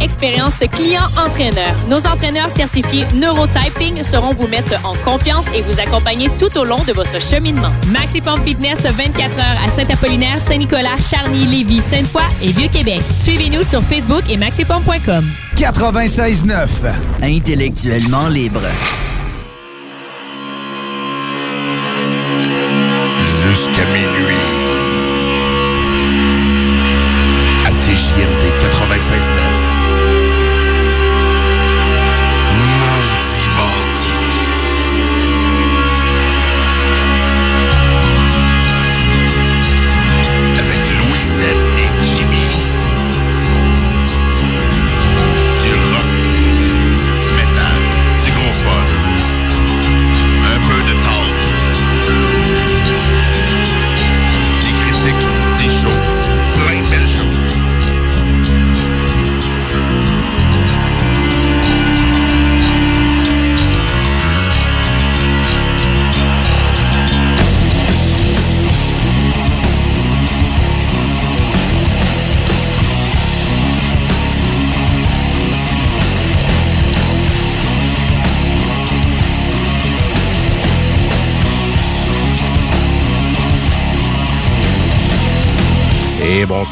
expérience client-entraîneur. Nos entraîneurs certifiés Neurotyping seront vous mettre en confiance et vous accompagner tout au long de votre cheminement. Maximum Fitness 24 heures à Saint-Apollinaire, Saint-Nicolas, Charny, Lévis, Sainte-Foy et Vieux-Québec. Suivez-nous sur Facebook et maximum.com. 96.9 Intellectuellement libre.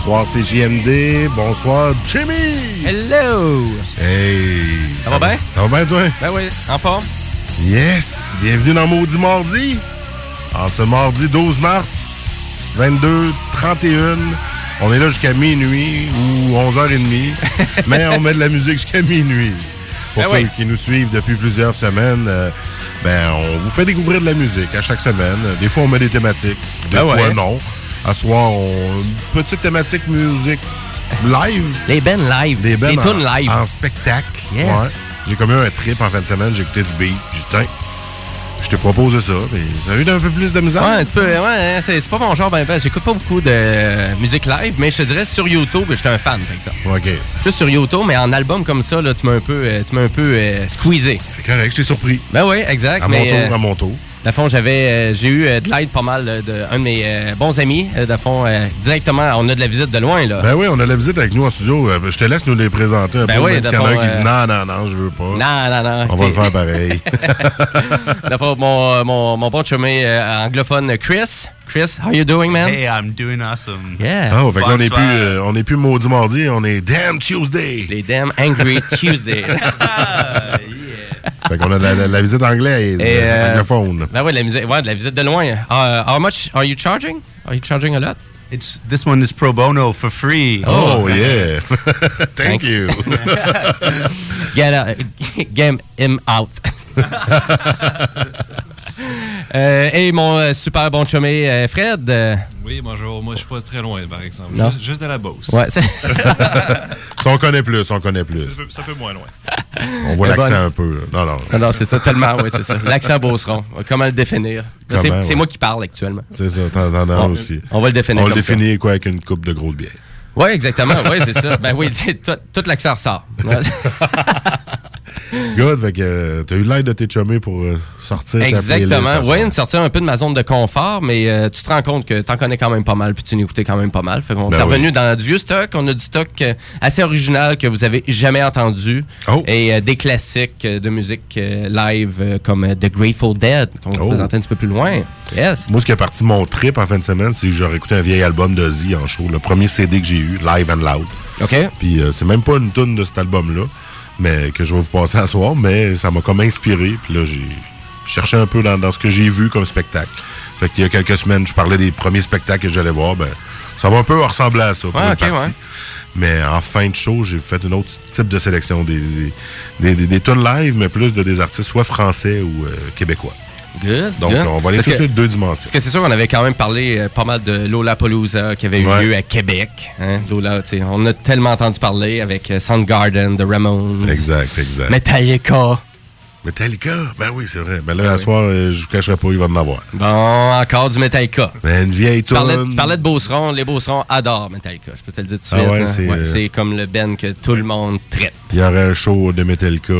Bonsoir, c'est JMD. Bonsoir, Jimmy. Hello! Hey. Ça va bien? Ça va bien, toi? Ben oui, en forme. Yes. Bienvenue dans Maudit Mardi. En ce mardi 12 mars, 22, 31. On est là jusqu'à minuit ou 11h30. mais on met de la musique jusqu'à minuit. Pour Ben ceux oui. qui nous suivent depuis plusieurs semaines, euh, ben, on vous fait découvrir de la musique à chaque semaine. Des fois, on met des thématiques. Des Ben fois, ouais. non. À soir, on... une petite thématique musique live. Les Ben live. Des Les bands en- live. En spectacle. Yes. Ouais. J'ai comme eu un trip en fin de semaine, j'ai écouté du beat. J'ai je t'ai proposé ça. Mais t'as eu un peu plus de misère? Ouais, un petit peu. Ouais, c'est c'est pas mon genre. Ben, ben, j'écoute pas beaucoup de musique live, mais je te dirais sur YouTube, j'étais un fan, par exemple. OK. Plus sur YouTube, mais en album comme ça, là, tu m'as un peu, euh, tu m'as un peu euh, squeezé. C'est correct, je t'ai surpris. Ben oui, exact. À mais, mon tour, euh, à mon tour. Fond, j'avais, euh, j'ai eu euh, de l'aide pas mal euh, de un de mes euh, bons amis. Fond, euh, directement, on a de la visite de loin, là. Ben oui, on a la visite avec nous en studio. Je te laisse nous les présenter un Ben peu. oui, s'il y en a un d'abord, qui dit non, non, non, je veux pas. Non, non, non. On va le faire pareil. Fond, mon, mon, mon bon chumé euh, anglophone, Chris. Chris, how you doing, man? Hey, I'm doing awesome. Yeah. Ah, fait que là, on n'est plus, euh, on est plus maudit mardi, on est Damn Tuesday. Les damn Angry Tuesday. Fait qu'on a la, la- la visite anglaise, Et, euh, euh, anglophone. Ben de la ouais, de la visite de loin. Uh, how much are you charging? Are you charging a lot? It's this one is pro bono for free. Oh, yeah. Thank you. Get, uh, get him out. Euh, et mon euh, super bon chumé euh, Fred. Oui, bonjour. Moi, je suis pas très loin, par exemple. Non. Juste, juste de la Beauce. ouais, c'est- Ça, on connaît plus, on connaît plus. Ça, fait moins loin. On voit l'accent un peu. Non, non. non, non, c'est ça, tellement, oui, c'est ça. L'accent Beauceron. Comment le définir? C'est ouais. moi qui parle actuellement. C'est ça, t'en as aussi. on va le définir On le ça. définit quoi avec une coupe de grosse bière. Oui, exactement. Oui, c'est ça. Ben oui, tout, tout l'accent ressort. Good, fait que euh, t'as eu l'aide de tes chummés pour euh, sortir Exactement. Oui, une soir. sortir un peu de ma zone de confort, mais euh, tu te rends compte que t'en connais quand même pas mal, puis tu n'écoutais quand même pas mal. Fait qu'on Ben est oui. revenu dans du vieux stock. On a du stock assez original que vous avez jamais entendu. Oh. Et euh, des classiques de musique euh, live comme The Grateful Dead, qu'on va Oh. vous présenter un petit peu plus loin. Yes. Moi, ce qui est parti de mon trip en fin de semaine, c'est que j'aurais écouté un vieil album d'Ozzy en show, le premier CD que j'ai eu, Live and Loud. OK. Puis c'est même pas une tune de cet album-là, mais que je vais vous passer à soir, mais ça m'a comme inspiré. Puis là, j'ai cherché un peu dans, dans ce que j'ai vu comme spectacle. Fait qu'il y a quelques semaines, je parlais des premiers spectacles que j'allais voir. Ben, ça va un peu ressembler à ça pour Ouais, une partie. ouais. Mais en fin de show, j'ai fait un autre type de sélection. Des, des, des, des tunes live, mais plus de des artistes soit français ou euh, québécois. Good. Donc, good. on va aller Parce toucher que- deux dimensions. Parce que c'est sûr qu'on avait quand même parlé euh, pas mal de Lollapalooza qui avait eu Ouais. lieu à Québec. Hein? Lola, on a tellement entendu parler avec euh, Soundgarden, The Ramones, Exact, exact. Metallica. Metallica, ben oui, c'est vrai. Ben là, à soir, euh, je vous cacherai pas, il va en avoir. Bon, encore du Metallica. Ben, une vieille Tu parlais, tune. tu parlais de Beauceron. Les Beaucerons adorent Metallica. Je peux te le dire tout de Ah suite. ouais, hein. c'est, Ouais, euh, c'est comme le Ben que tout le monde traite. Il y aurait un show de Metallica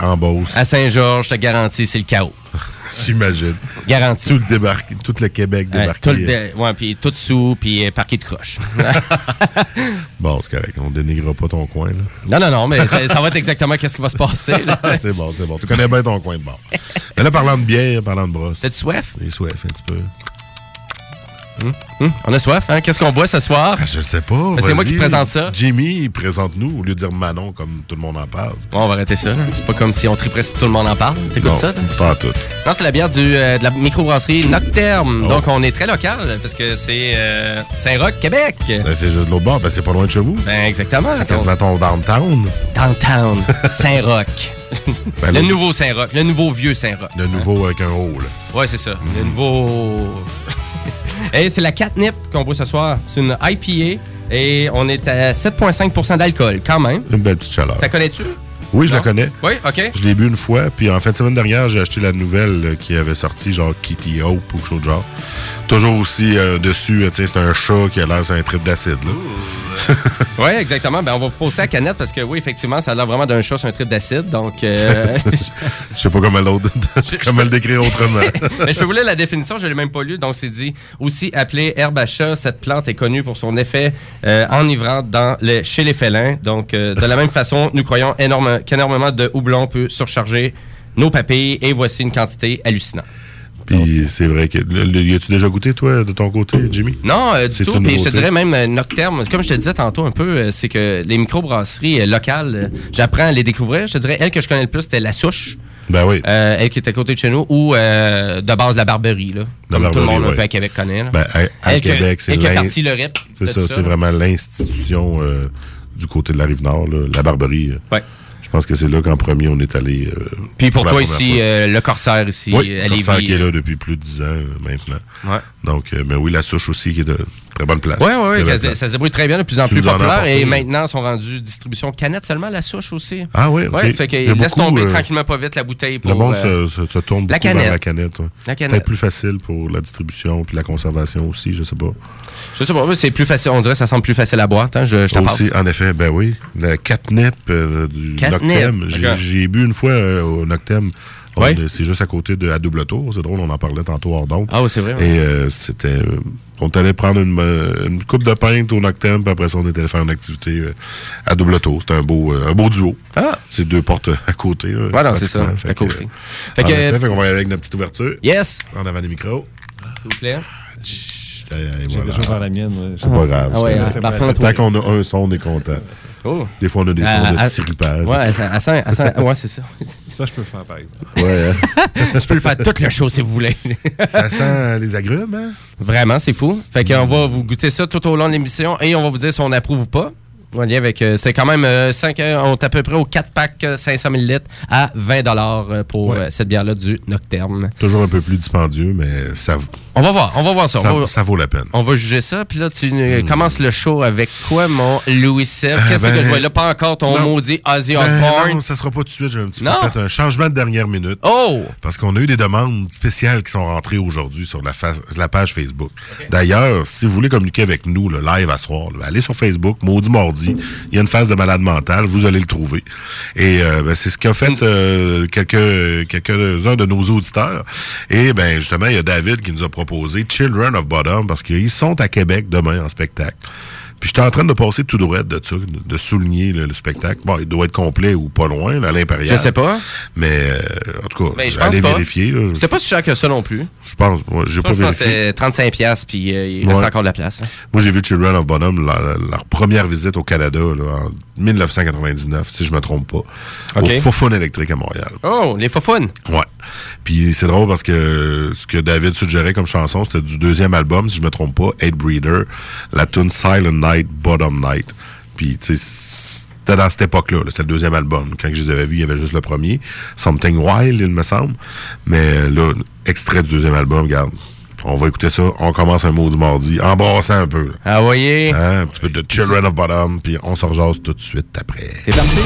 en Beauce. À Saint-Georges, je te garantis, c'est le chaos. J'imagine. Garanti. Tout le, débarqué, tout le Québec débarqué. tout le dé- ouais, puis tout sous, puis euh, parquet de croche. Bon, c'est correct. On dénigrera pas ton coin. Là. non, non, non, mais ça, va être exactement qu'est-ce qui va se passer. c'est bon, c'est bon. Tu connais bien ton coin de bord. Mais là, parlant de bière, parlant de brosse. T'as-tu soif? J'ai soif un petit peu. Hum, On a soif, hein? Qu'est-ce qu'on boit ce soir? Ah, Je sais pas. Ben, c'est moi qui te présente ça. Jimmy, présente-nous au lieu de dire Manon comme tout le monde en parle. Bon, on va arrêter ça. C'est pas comme si on triperait si tout le monde en parle. T'écoutes ça? toi? Pas tout. Non, c'est la bière du, euh, de la microbrasserie Nocterme. Oh. Donc, on est très local parce que c'est euh, Saint-Roch, Québec. Ben, c'est juste de l'autre bord. Ben, c'est pas loin de chez vous. Ben, exactement. C'est quasiment ton downtown. Downtown, Saint-Roch. Ben, le nouveau Saint-Roch, le nouveau vieux Saint-Roch. Le nouveau avec un haut, là. Ouais, c'est ça. Le nouveau. Et c'est la catnip qu'on boit ce soir. C'est une IPA et on est à 7,5% d'alcool quand même. Une belle petite chaleur. T'as connais-tu? Oui, je Non? la connais. Oui, OK. Je l'ai bu une fois, puis en fin de semaine dernière, j'ai acheté la nouvelle euh, qui avait sorti, genre Kitty Hope ou quelque chose de genre. Toujours aussi euh, dessus, euh, tu sais, c'est un chat qui a l'air sur un trip d'acide. Oui, exactement. Ben, on va vous poser la canette parce que oui, effectivement, ça a l'air vraiment d'un chat sur un trip d'acide. Donc, euh, Je sais pas comment l'autre, comment le décrire autrement. Mais je peux vous lire la définition, je ne l'ai même pas lu. Donc, c'est dit aussi appelée herbe à chat, cette plante est connue pour son effet euh, enivrant dans les, chez les félins. Donc, de la même façon, nous croyons énorme, qu'énormément de houblon peut surcharger nos papilles et voici une quantité hallucinante. Puis c'est vrai que. Y as-tu déjà goûté, toi, de ton côté, Jimmy? Non, euh, du tout. Puis je te dirais même euh, Nocterme. Comme je te disais tantôt un peu, euh, c'est que les microbrasseries euh, locales, euh, j'apprends à les découvrir. Je te dirais, elle que je connais le plus, c'était La Souche. Ben oui. Elle qui est à côté de chez nous, ou de base la Barberie, là. La comme tout le Barberie, monde un ouais. peu à Québec connaît. Là. Ben, à, à Elle Québec, c'est elle qui a l'in- parti le RIP. C'est ça, c'est vraiment l'institution du côté de la Rive-Nord, là, la Barberie. Ouais. Je pense que c'est là qu'en premier, on est allé. euh, Puis pour toi ici, euh, le Corsaire ici, oui, à Corsaire Lévis. qui est là depuis plus de 10 ans euh, maintenant. Ouais. Donc, euh, mais oui, la souche aussi qui est de très bonne place. Ouais, Très belle ça, se débrouille très bien, de plus en plus populaire. Et maintenant, ils sont rendus distribution canette seulement, la souche aussi. Ah oui, ok. Ouais, fait qu'ils laissent beaucoup, tomber euh, tranquillement pas vite la bouteille pour. Le monde euh, se, se- tourne la beaucoup vers canette. la canette. ouais. La canette. Peut-être plus facile pour la distribution puis la conservation aussi, je sais pas. Je sais pas, c'est plus facile, on dirait que ça semble plus facile à boire, hein, je, je t'en. Aussi, en effet, ben oui. Le catnip euh, du Noctem. J'ai bu une fois au Noctem. C'est juste à côté de à double tour. C'est drôle, on en parlait tantôt hors d'onde. Ah oui, c'est vrai. ouais. Et euh, c'était. euh, on est allé prendre une, euh, une coupe de pinte au Noctem, puis après ça, on est allé faire une activité euh, à double tour. C'était un beau, euh, un beau duo. Ah, C'est deux portes à côté. là, voilà, c'est ça, Fait à que, côté. euh, Fait en que, effet, fait qu'on va y aller avec notre petite ouverture. yes, En avant des micros. s'il vous plaît. Chut, J'ai voilà. déjà faire la mienne. ouais. C'est pas grave. Ah ouais, c'est hein, Tant qu'on a un son, on est content. Oh. Des fois, on a des Ah, sons de ah, siripage. Ouais, à, à, cent- à cent- ouais, c'est ça. Ça, je peux le faire, par exemple. Ouais, hein. je peux le faire toute la chose si vous voulez. Ça sent les agrumes, hein? Vraiment, c'est fou. Fait qu'on va vous goûter ça tout au long de l'émission et on va vous dire si on approuve ou pas. Avec, euh, c'est quand même 5, on est à peu près au 4 packs euh, 500 ml à 20 dollars pour Ouais. euh, cette bière-là du Nocterme. Toujours un peu plus dispendieux, mais ça, On va voir, on va voir ça. ça, on, va, ça vaut la peine. on va juger ça. Puis là, tu euh, commences le show avec quoi, mon Louis Seb? Qu'est-ce ben, que je vois là? Pas encore ton non. maudit Ozzy Ben, Osbourne? non, ça sera pas tout de suite. J'ai un petit peu fait un changement de dernière minute. Oh! Parce qu'on a eu des demandes spéciales qui sont rentrées aujourd'hui sur la, la page Facebook. D'ailleurs, si vous voulez communiquer avec nous, le live à soir, là, allez sur Facebook, Maudit Mardi. Il y a une phase de malade mental, vous allez le trouver. Et euh, ben, c'est ce qu'a fait euh, quelques quelques-uns de nos auditeurs. Et ben justement, il y a David qui nous a proposé Children of Bottom parce qu'ils sont à Québec demain en spectacle. Puis j'étais en train de passer tout droit de ça, de, souligner là, le spectacle. Bon, il doit être complet ou pas loin, là, à l'Impérial. Je sais pas. Mais euh, en tout cas, Ben, je allez vérifier. C'est pas si cher que ça non plus. Je pense, moi, j'ai Je pas pense que c'est 35$ piastres, puis euh, il reste encore de la place. hein. Moi, j'ai vu Children of Bonhomme, leur première visite au Canada, là, en 1999, si je me trompe pas, au Fofone électrique à Montréal. Oh, les faufounes. Ouais. Puis c'est drôle parce que ce que David suggérait comme chanson, c'était du deuxième album, si je me trompe pas, Hate Breeder, la tune Silent Night, Bottom Night. Puis, tu sais, c'était dans cette époque-là, là, c'était le deuxième album. Quand je les avais vus, il y avait juste le premier, Something Wild, il me semble. Mais là, extrait du deuxième album, regarde. On va écouter ça. On commence un mot du mardi, embrassant un peu. là. Ah, voyez. Hein, un petit peu de Children of Bottom, puis on se rejase tout de suite après. C'est parti.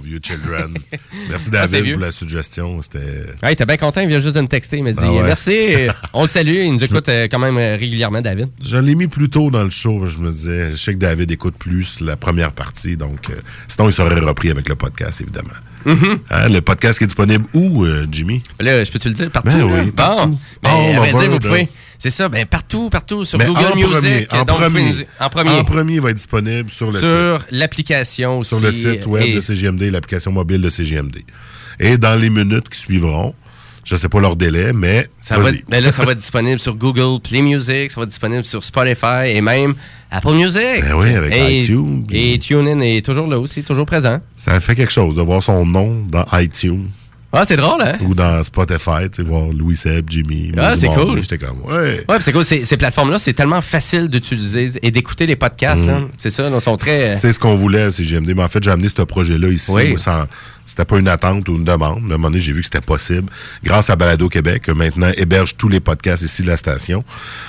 Vieux Children. Merci, Ah, David, pour la suggestion. C'était. Hey, t'es bien content, il vient juste de me texter. Il m'a dit Ah ouais. merci. On le salue. Il nous écoute euh, quand même euh, régulièrement, David. Je l'ai mis plus tôt dans le show. Je me disais, je sais que David écoute plus la première partie, donc euh, sinon il serait repris avec le podcast, évidemment. Mm-hmm. Hein, le podcast qui est disponible où, euh, Jimmy? Là, je peux-tu le dire partout? Ben Bon. Ben, Oh, à ben vrai dire, voilà, vous pouvez. C'est ça, ben partout, partout, sur Mais Google en Music. premier, en, donc, vous premier, nous- en premier. En premier, il va être disponible sur le sur l'application aussi. sur le site web et- de CGMD, l'application mobile de CGMD. Et dans les minutes qui suivront, je ne sais pas leur délai, mais Ça va, ben là, ça va être disponible sur Google Play Music, ça va être disponible sur Spotify et même Apple Music. Ben oui, avec et, iTunes. Et TuneIn est toujours là aussi, toujours présent. ça fait quelque chose de voir son nom dans iTunes Ah, c'est drôle, hein? ou dans Spotify, tu sais, voir Louis Seb, Jimmy. Ah, c'est cool. J'étais comme, ouais. Ouais, puis c'est cool. Ces, ces plateformes-là, c'est tellement facile d'utiliser et d'écouter les podcasts. là. C'est ça, ils sont très. Mm. C'est ce qu'on voulait à CGMD. Mais en fait, j'ai amené ce projet-là ici. Oui. C'était pas une attente ou une demande. À un moment donné, j'ai vu que c'était possible. Grâce à Balado Québec, maintenant héberge tous les podcasts ici de la station.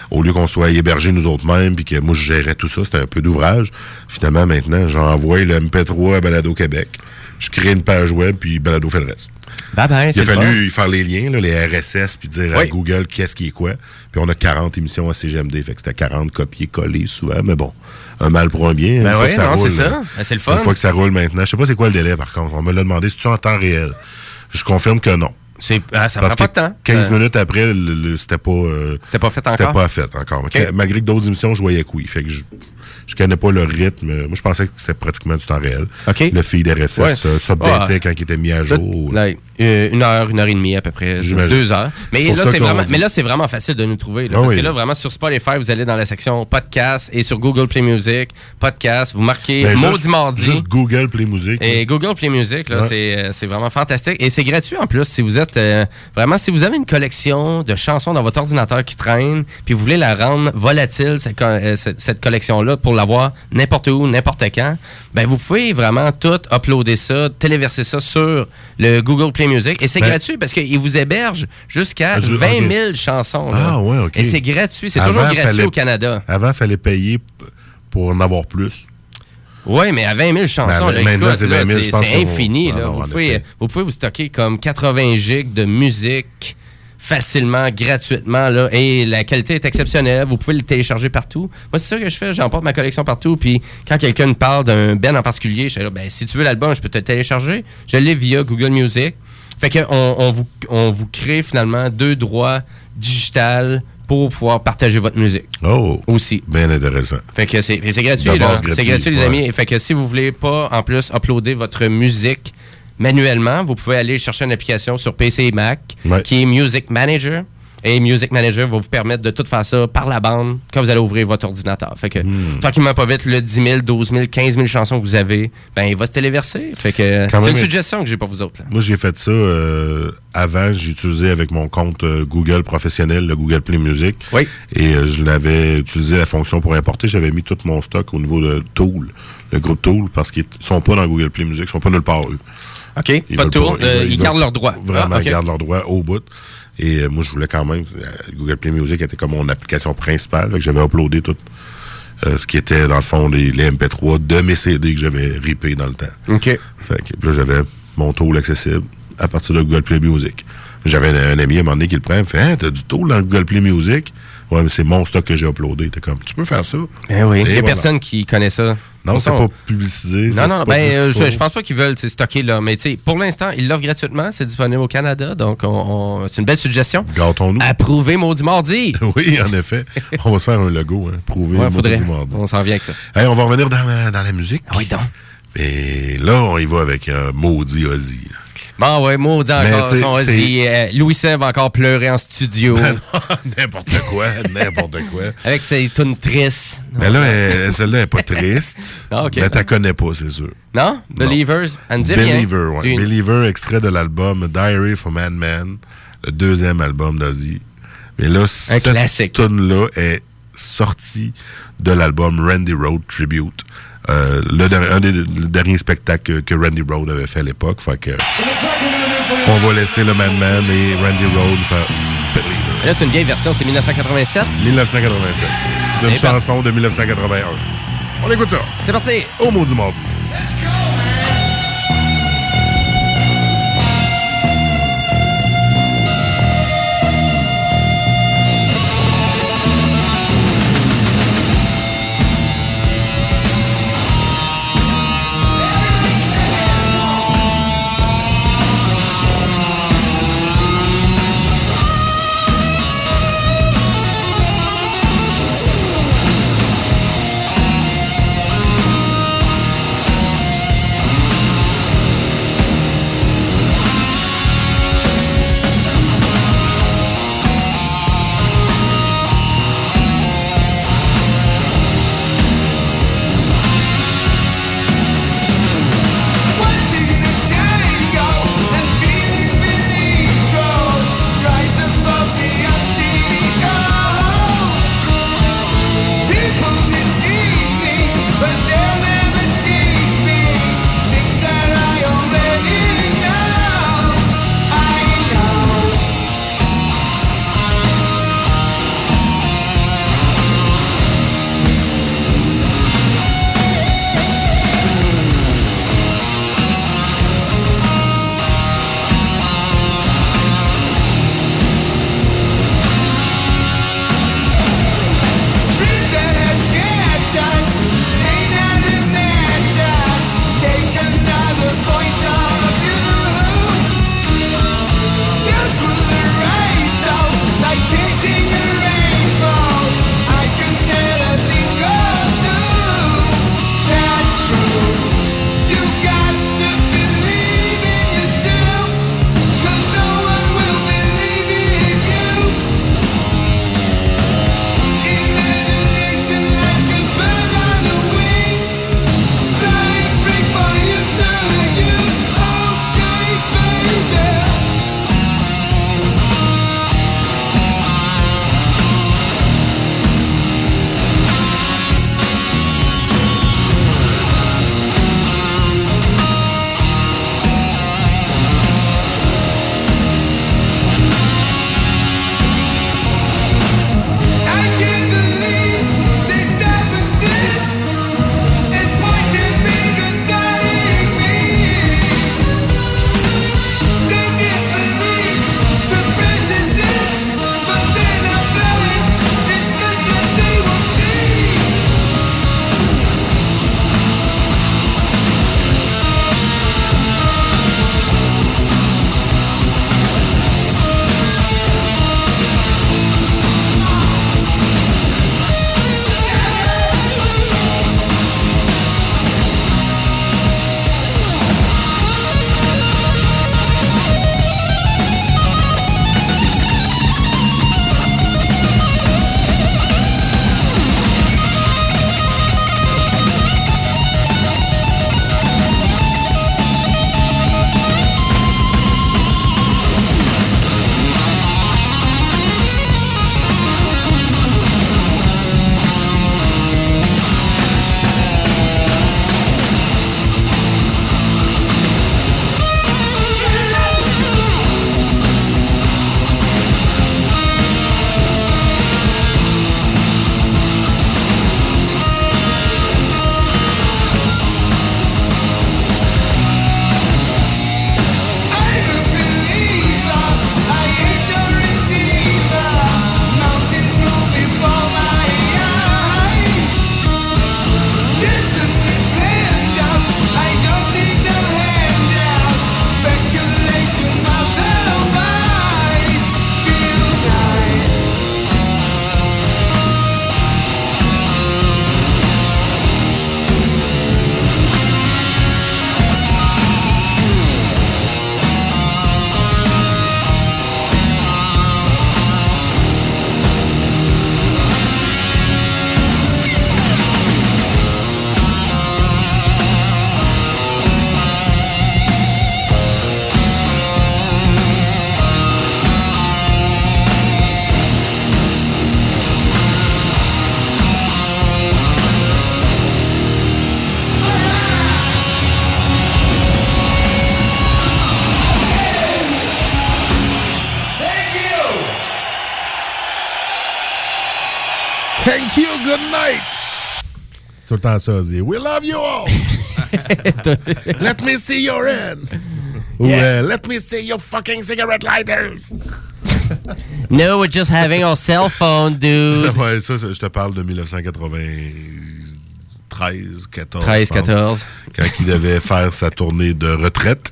Au lieu qu'on soit hébergés nous autres mêmes, puis que moi, je gérais tout ça, c'était un peu d'ouvrage. Finalement, maintenant, j'envoie le MP3 à Balado Québec. Je crée une page web, puis Balado fait le reste. Bye bye, Il c'est a le fallu faire les liens, là, les RSS, puis dire à. Google qu'est-ce qui est quoi? Puis on a 40 émissions à CGMD, fait que c'était 40 copier-coller souvent, mais bon, un mal pour un bien. Ben une fois oui, que ça non, roule, c'est ça. là. Ben, c'est le fun. Une fois que ça roule maintenant, je sais pas c'est quoi le délai par contre. On me l'a demandé, c'est-tu en temps réel? Je confirme que non. C'est- ah, ça Parce prend que pas de temps. 15 Euh, minutes après, le- le- c'était pas... euh, pas fait C'était encore? pas fait encore. Malgré que d'autres émissions, je voyais que oui. Fait que je, je connais pas le rythme. Moi, je pensais que c'était pratiquement du temps réel. Le feed RSS Ouais. ça, ça Ah. bêtait quand il était mis à jour. Là, euh, une heure, une heure et demie à peu près, J'imagine. deux heures. Mais là, c'est vraiment, mais là, c'est vraiment facile de nous trouver. là, Ah parce oui. que là, vraiment, sur Spotify, vous allez dans la section podcast et sur Google Play Music, podcast, vous marquez Ben, Maudit juste- Mardi. Juste Google Play Music. Et Google Play Music, là, Ouais. c'est, c'est vraiment fantastique. Et c'est gratuit en plus. Si vous êtes euh, vraiment, si vous avez une collection de chansons dans votre ordinateur qui traîne, puis vous voulez la rendre volatile, cette, euh, cette, cette collection-là, pour l'avoir n'importe où, n'importe quand, ben vous pouvez vraiment tout uploader ça, téléverser ça sur le Google Play Music. Et c'est Ben- gratuit parce qu'il vous héberge jusqu'à Ah, je- 20 ok. 000 chansons. là. Ah, ouais, OK. Et c'est gratuit. C'est toujours gratuit fallait- au Canada. Avant, il fallait payer pour en avoir plus. Oui, mais à 20 000 chansons, c'est là, 20 000, c'est je pense c'est qu'on- infini. Là. non, vous, en pouvez, effet. vous pouvez vous stocker comme 80 gigs de musique facilement, gratuitement, là, et la qualité est exceptionnelle. Vous pouvez le télécharger partout. Moi, c'est ça que je fais. J'emporte ma collection partout. Puis quand quelqu'un me parle d'un Ben en particulier, je suis là, ben, si tu veux l'album, je peux te le télécharger. Je l'ai via Google Music. Fait qu'on on vous, on vous crée finalement deux droits digitales pour pouvoir partager votre musique Oh, aussi. bien intéressant. Fait que c'est gratuit, là. C'est gratuit, gratuit, les ouais. amis. Fait que si vous voulez pas, en plus, uploader votre musique manuellement, vous pouvez aller chercher une application sur PC et Mac Ouais. qui est Music Manager. Et Music Manager va vous permettre de tout faire ça par la bande quand vous allez ouvrir votre ordinateur. Fait que, Hmm. tranquillement, pas vite, le 10 000, 12 000, 15 000 chansons que vous avez, ben, il va se téléverser. Fait que, c'est une suggestion que j'ai pour vous autres, là. Moi, j'ai fait ça euh, avant. J'ai utilisé avec mon compte euh, Google professionnel, le Google Play Music. Oui. Et euh, je l'avais utilisé la fonction pour importer. J'avais mis tout mon stock au niveau de Tool, le groupe Tool, parce qu'ils sont pas dans Google Play Music, ils sont pas nulle part, eux. OK. Ils pas de veulent tour. pas- veulent- ils veulent gardent leurs droits. Vraiment, Ah, ils gardent leurs droits au bout. Et euh, moi, je voulais quand même. euh, Google Play Music était comme mon application principale. Que j'avais uploadé tout euh, ce qui était, dans le fond, les, les MP3 de mes CD que j'avais ripés dans le temps. OK. Fait que puis là, j'avais mon tool accessible à partir de Google Play Music. J'avais un, un ami à un moment donné qui le prend, il me fait Hein, t'as du tool dans Google Play Music? Ouais, mais c'est mon stock que j'ai uploadé. T'es comme, tu peux faire ça? Ben oui. Et Il n'y a voilà. personne qui connaît ça. Non, c'est pas publicisé. Non, non, Ben, euh, je, je pense pas qu'ils veulent stocker là. Mais pour l'instant, ils l'offrent gratuitement. C'est disponible au Canada. Donc, on, on- c'est une belle suggestion. Gâtons-nous. Approuvé Maudit Mardi. Oui, en effet. On va se faire un logo, hein, prouver Ouais, maudit mardi. On s'en vient avec ça. Hey, on va revenir dans la, dans la musique. Ah oui, donc. Et là, on y va avec un maudit Ozzy. Bon, ouais, maudit encore. tu son. Euh, Louis Seb va encore pleurer en studio. n'importe quoi, n'importe quoi. avec ses tunes tristes. Mais là, elle- celle-là elle est pas triste. Ah, ok. Mais t'as connais pas, c'est sûr. Non? Believers? Elle me dit rien. Believer, ouais. Believer, extrait de l'album Diary from Man Man, le deuxième album d'Ozzy. Mais là, cette classique. tune-là est sortie de l'album Randy Road Tribute. Euh, le, un des le derniers spectacles que, que Randy Road avait fait à l'époque. Fait que on va laisser le Man Man et Randy Road faire Believer. Là, c'est une vieille version. C'est 1987. 1987. C'est une chanson de 1981. On écoute ça. C'est parti. Au mot du mardi. Let's go! Tout le temps ça. We love you all. Let me see your hand. Ou Yeah. euh, Let me see your fucking cigarette lighters. No, we're just having our cell phone, dude. ouais, ça, je te parle de 1993, 14. 13, je pense, 14. Quand il devait faire sa tournée de retraite.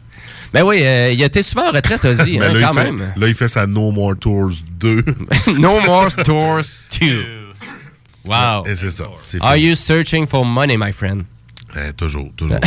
Ben oui, euh, il était souvent en retraite, Ozzy, Ben hein, là, quand fait, même. là, il fait sa No More Tours 2. no More Tours 2. Wow. Et c'est ça. c'est Are fini. you searching for money, my friend? Eh, toujours, toujours.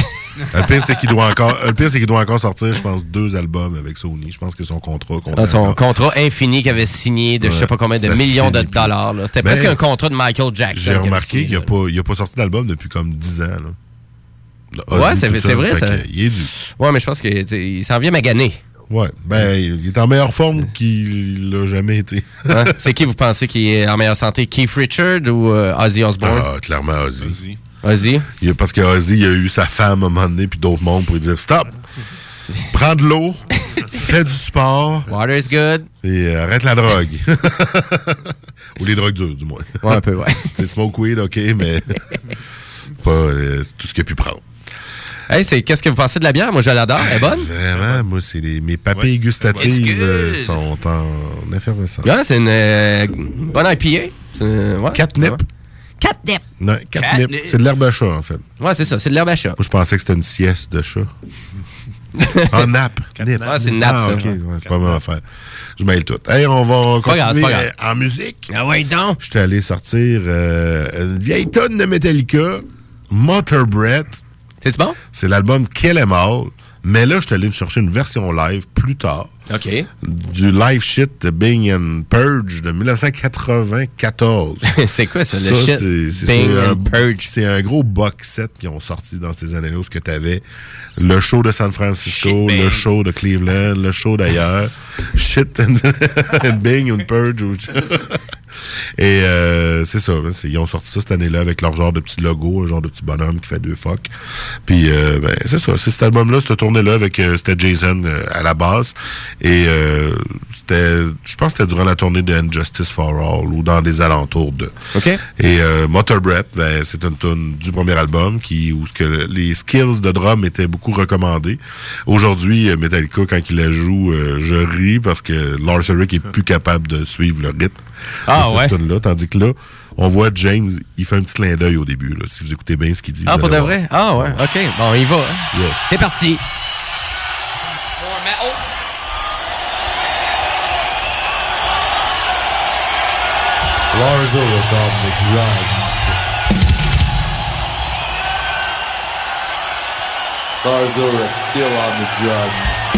le pire, c'est qu'il doit encore, le pire, c'est qu'il doit encore sortir, je pense, deux albums avec Sony. Je pense que son contrat Ah, son encore. contrat infini qu'il avait signé de je sais pas combien de ça millions de dollars. là. C'était Ben, presque un contrat de Michael Jackson. J'ai qu'il avait remarqué signé, qu'il n'a là. pas, il a pas sorti d'album depuis comme 10 ans. Là. Ouais, Ozzy, c'est tout c'est seul, vrai, fait ça. que Il est dû. Ouais, mais je pense qu'il s'en vient magané. Ouais. Ben, il est en meilleure forme qu'il l'a jamais été. Hein? C'est qui vous pensez qui est en meilleure santé? Keith Richard ou euh, Ozzy Osbourne? Ah, clairement Ozzy. Ozzy. Il parce que Ozzy, il a eu sa femme à un moment donné, puis d'autres mondes pour lui dire stop, prends de l'eau, fais du sport Water is good. et euh, arrête la drogue. Ou les drogues dures, du moins. Ouais, un peu, ouais. C'est smoke weed, OK, mais pas euh, tout ce qu'il a pu prendre. Hey, c'est qu'est-ce que vous pensez de la bière? Moi, je l'adore. Elle est bonne? Vraiment, moi, c'est les, mes papilles Ouais. gustatives euh, sont en effervescence. Ouais, c'est une euh, bonne IPA. C'est, euh, ouais. Catnip. Catnip. Non, catnip. C'est de l'herbe à chat, en fait. Ouais, c'est ça. C'est de l'herbe à chat. Moi, je pensais que c'était une sieste de chat. En nappe. Ouais, c'est une nappe, ah, ça. OK. Ouais, c'est pas ma affaire. Je mêle tout. Hey, on va grave, continuer grave. euh, en musique. Ah ouais, donc. Je suis allé sortir euh, une vieille tonne de Metallica, Motor Breath. C'est bon? C'est l'album Kill Em All. Mais là, je suis allé me chercher une version live plus tard OK. du live shit de Bing and Purge de 1994. c'est quoi ça, le Ça, shit? c'est- Bing un- and Purge. C'est un gros box set qu'ils ont sorti dans ces années-là où ce que tu avais le show de San Francisco, Shit, le show de Cleveland, le show d'ailleurs. Shit and, and Bing and Purge. Et euh, c'est ça. Ils ont sorti ça cette année-là avec leur genre de petit logo, un genre de petit bonhomme qui fait deux fuck. Puis euh, ben, c'est ça. C'est cet album-là, cette tournée-là, avec euh, c'était Jason à la basse. Et c'était. Je pense que c'était durant la tournée de Injustice for All ou dans les alentours de. OK. Et euh, Motor Breath, ben, c'est une tune du premier album qui où ce que le- les skills de drum étaient beaucoup recommandés. Aujourd'hui, Metallica, quand il la joue, je ris parce que Lars Ulrich est plus capable de suivre le rythme Ah, ouais. Tandis que là, on voit James, il fait un petit clin d'œil au début. Là, si vous écoutez bien ce qu'il dit. Ah, pour de voir. vrai? Ah, ouais. OK. Bon, on y va. hein. Yes. C'est parti. Lars Ulrich on the drums. Lars Ulrich still on the drums.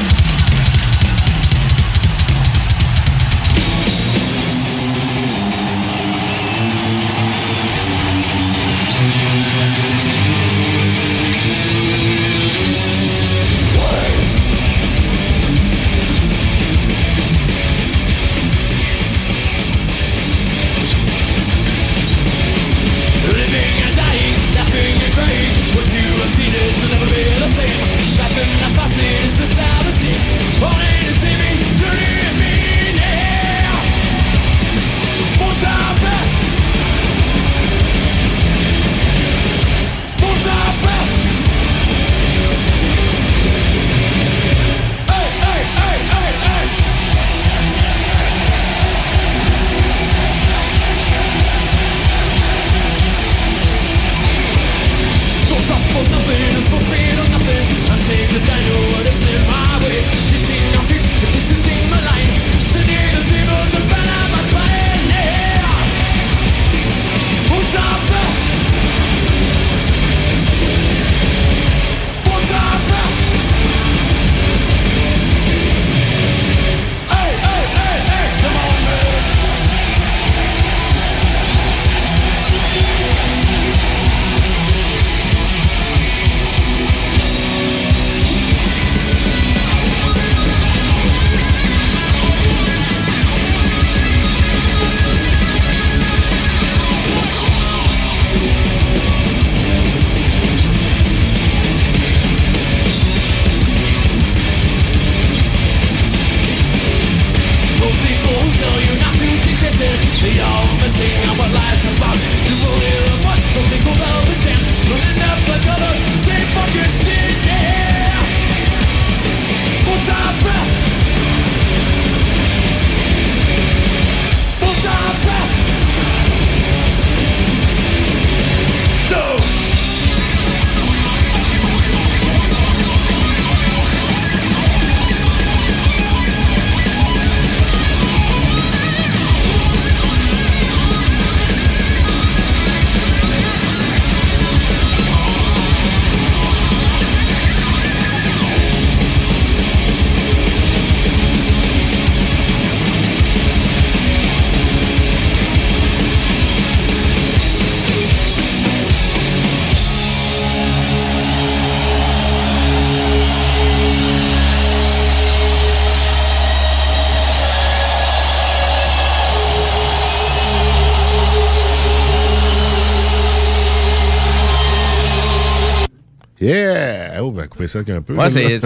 Ça un peu. Ouais, c'est.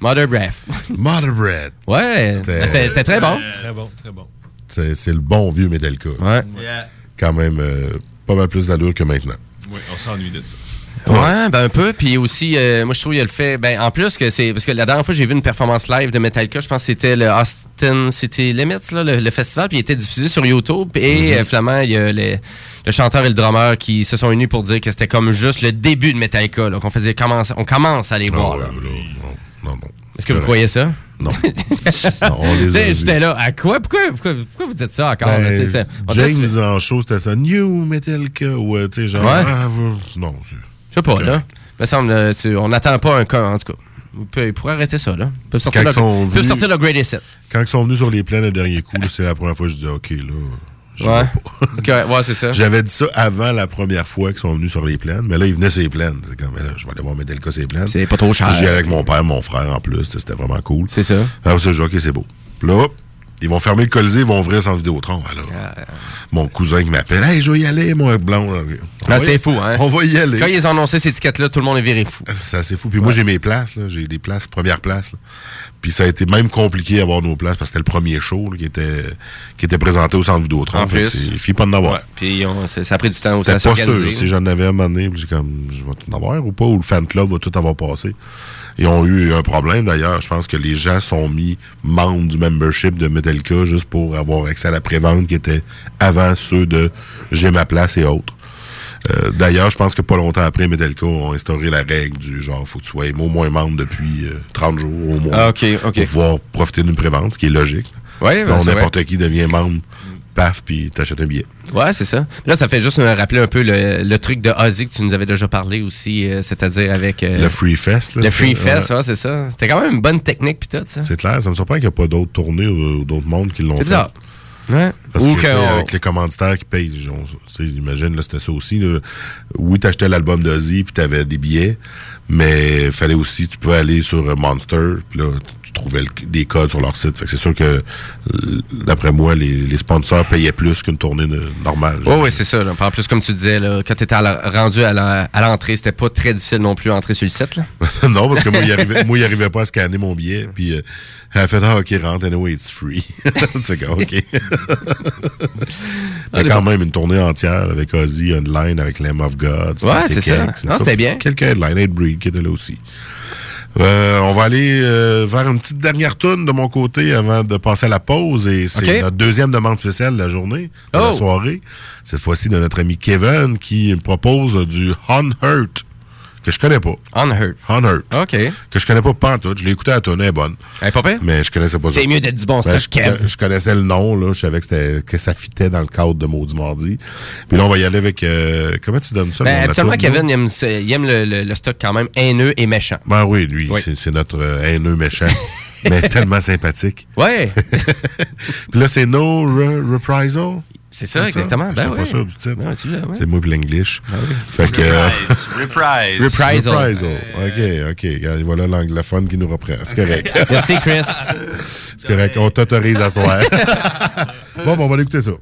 Mother Breath. Mother Bread. Ouais, C'était- très bon. Très bon, très bon. C'est c'est le bon vieux Metallica. Ouais. Yeah. Quand même, euh, pas mal plus d'allure que maintenant. Oui, on s'ennuie de ça. Ouais, ben un peu. Puis aussi, euh, moi je trouve qu'il y a le fait. Ben en plus que c'est. Parce que la dernière fois j'ai vu une performance live de Metallica, je pense que c'était le Austin City Limits, là, le, le festival, puis il était diffusé sur YouTube. Et euh, finalement, il y a les- le chanteur et le drummer qui se sont unis pour dire que c'était comme juste le début de Metallica, là, qu'on faisait commence, on commence à les voir. Non, là. non, non, non. Est-ce que vous croyez ça? Non. Non. J'étais là, à quoi? Pourquoi, pourquoi, pourquoi vous dites ça encore? Ben, James en show, c'était ça. New Metallica. Ou, euh, tu sais, genre. Ouais. ah, vous- non, c'est- Je sais pas, là. Me semble, euh, tu- on n'attend pas un cas, en tout cas. Ils pourraient arrêter ça, là. Ils peuvent sortir, Quand le, ils peuvent venus- sortir. Quand ils sont venus sur les plaines le dernier coup, c'est la première fois que je disais, OK, là. Ouais. pas. Ouais, c'est ça. J'avais dit ça avant la première fois qu'ils sont venus sur les plaines, mais là, ils venaient sur les plaines. C'est comme, mais là, je vais aller voir Metallica sur les plaines. C'est pas trop cher. J'y allais avec mon père, mon frère en plus. C'était vraiment cool. C'est ça. Alors, ça, dit, OK, c'est beau. Puis là, ils vont fermer le Colisée, ils vont ouvrir sans Vidéotron. Alors, mon cousin qui m'appelle, Hey, je vais y aller, moi. On Ben, va c'était fou, hein? On va y aller. Quand ils ont annoncé cette étiquette-là, tout le monde est viré fou. C'est assez fou. Puis moi, j'ai mes places. J'ai des places, première place. là. Puis ça a été même compliqué d'avoir nos places parce que c'était le premier show là, qui, était, qui était présenté au centre Vidéotron. En plus. c'est- Il fit pas d'en avoir. Ouais. Puis on- c'est- ça a pris du temps aussi à pas sûr. s'organiser. Si j'en avais un moment donné, j'ai comme, je vais tout en avoir ou pas, ou le fan club va tout avoir passé. Ils ont eu un problème d'ailleurs. Je pense que les gens sont mis membres du membership de Metallica juste pour avoir accès à la prévente qui était avant ceux de J'ai ma place et autres. Euh, D'ailleurs, je pense que pas longtemps après, Metallica ont instauré la règle du genre, faut que tu sois au moins membre depuis euh, 30 jours au moins. Ah. Pour pouvoir profiter d'une prévente, ce qui est logique. Ouais, Sinon, ben, n'importe qui devient membre, paf, puis t'achètes un billet. Ouais, c'est ça. Là, ça fait juste me rappeler un peu le, le truc de Ozzy que tu nous avais déjà parlé aussi, euh, c'est-à-dire avec... euh, Le Free Fest. là, Le Free Fest, ouais. ouais, c'est ça. C'était quand même une bonne technique, pis tout, ça. C'est clair, ça me surprend qu'il n'y a pas d'autres tournées ou, d'autres mondes qui l'ont C'est fait. bizarre. Ouais. Parce Ou que, avec les commanditaires qui payent, j'imagine, là, c'était ça aussi. là. Oui, t'achetais l'album d'Ozzy, puis t'avais des billets, mais fallait aussi, tu pouvais aller sur euh, Monster, puis là, tu trouvais le- des codes sur leur site. Fait que c'est sûr que, d'après moi, les, les sponsors payaient plus qu'une tournée de- normale. Ouais, ouais, c'est ça. là. En plus, comme tu disais, là, quand tu étais rendu à la- à l'entrée, c'était pas très difficile non plus d'entrer sur le site. Là. non, parce que moi, il arrivait, moi, il arrivait pas à scanner mon billet, puis euh, elle a fait, ah, ok, rentre, anyway, it's free. c'est comme, ok. Mais quand même, une tournée entière avec Ozzy online, avec Lamb of God. Ouais, c'est ça. Non, c'était bien. Quelques headlines, Hate Breed qui était là aussi. Euh, on va aller euh, vers une petite dernière tourne de mon côté avant de passer à la pause. Et c'est notre deuxième demande spéciale de la journée, de la Oh. soirée. Cette fois-ci de notre ami Kevin qui propose du Unhurt, que je connais pas. Unhurt. Unhurt. OK. Que je connais pas pantoute. Je l'ai écouté à la tonne, elle est bonne. Elle est pas pire? Mais je connaissais pas ça. C'est mieux d'être du bon Ben, stock, je, Kev. je connaissais le nom, là. Je savais que, que ça fitait dans le cadre de Maudit Mardi. Puis là, on va y aller avec. euh, comment tu donnes ça? Ben, là? Kevin, il aime, il aime le, le- le stock quand même haineux et méchant. Ben oui, lui, Oui. c'est- notre euh, haineux méchant. mais tellement sympathique. Ouais, Puis là, c'est No Re- Reprisal? C'est ça, exactement. Ben pas ouais. sûr du titre. Ben ouais, tu l'as, ouais. C'est moi puis l'English. Ben oui. Fait que. euh, Reprise. Reprise. Reprisal. Reprisal. OK, OK. Regarde, Voilà l'anglophone qui nous reprend. C'est correct. Merci, Chris. C'est correct. On t'autorise à soir. bon, bon, on va l'écouter ça.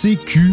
HCQ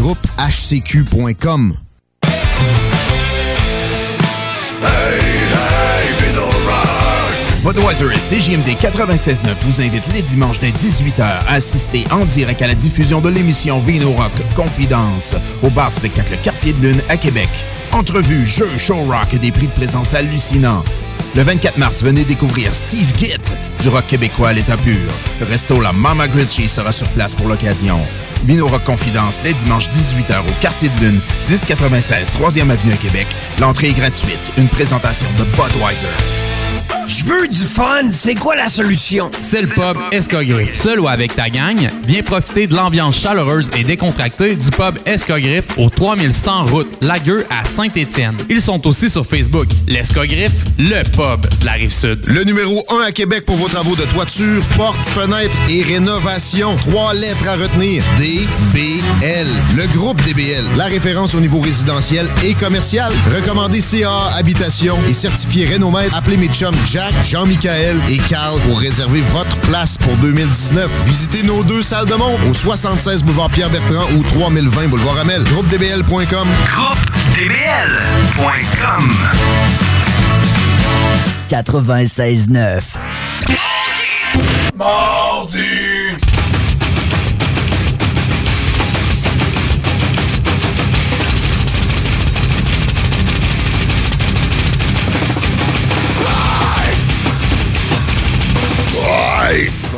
Groupe HCQ.com. Budweiser et CJMD 96.9 vous invitent les dimanches dès 18h à assister en direct à la diffusion de l'émission Vino Rock Confidence au bar spectacle Quartier de Lune à Québec. Entrevues, jeux, show rock et des prix de présence hallucinants. Le 24 mars, venez découvrir Steve Gitt du rock québécois à l'état pur. Le resto La Mama Gritchie sera sur place pour l'occasion. Vino Rock Confidence, les dimanches 18h au Quartier de Lune, 1096 3e Avenue à Québec. L'entrée est gratuite. Une présentation de Budweiser. Je veux du fun, c'est quoi la solution? C'est le pub Escogriffe. Seul ou avec ta gang, viens profiter de l'ambiance chaleureuse et décontractée du pub Escogriffe au 3100 route Lagueux à Saint-Étienne. Ils sont aussi sur Facebook. L'Escogriffe, le pub de la Rive-Sud. Le numéro 1 à Québec pour vos travaux de toiture, porte, fenêtre et rénovation. Trois lettres à retenir. DBL. Le groupe DBL. La référence au niveau résidentiel et commercial. Recommandé CA Habitation et certifié Rénomètre. Appelez mes chums Jacques, Jean-Michael et Carl pour réserver votre place pour 2019. Visitez nos deux salles de monde au 76 boulevard Pierre-Bertrand ou 3020 boulevard Amel. GroupeDBL.com. GroupeDBL.com 96.9. Mardi!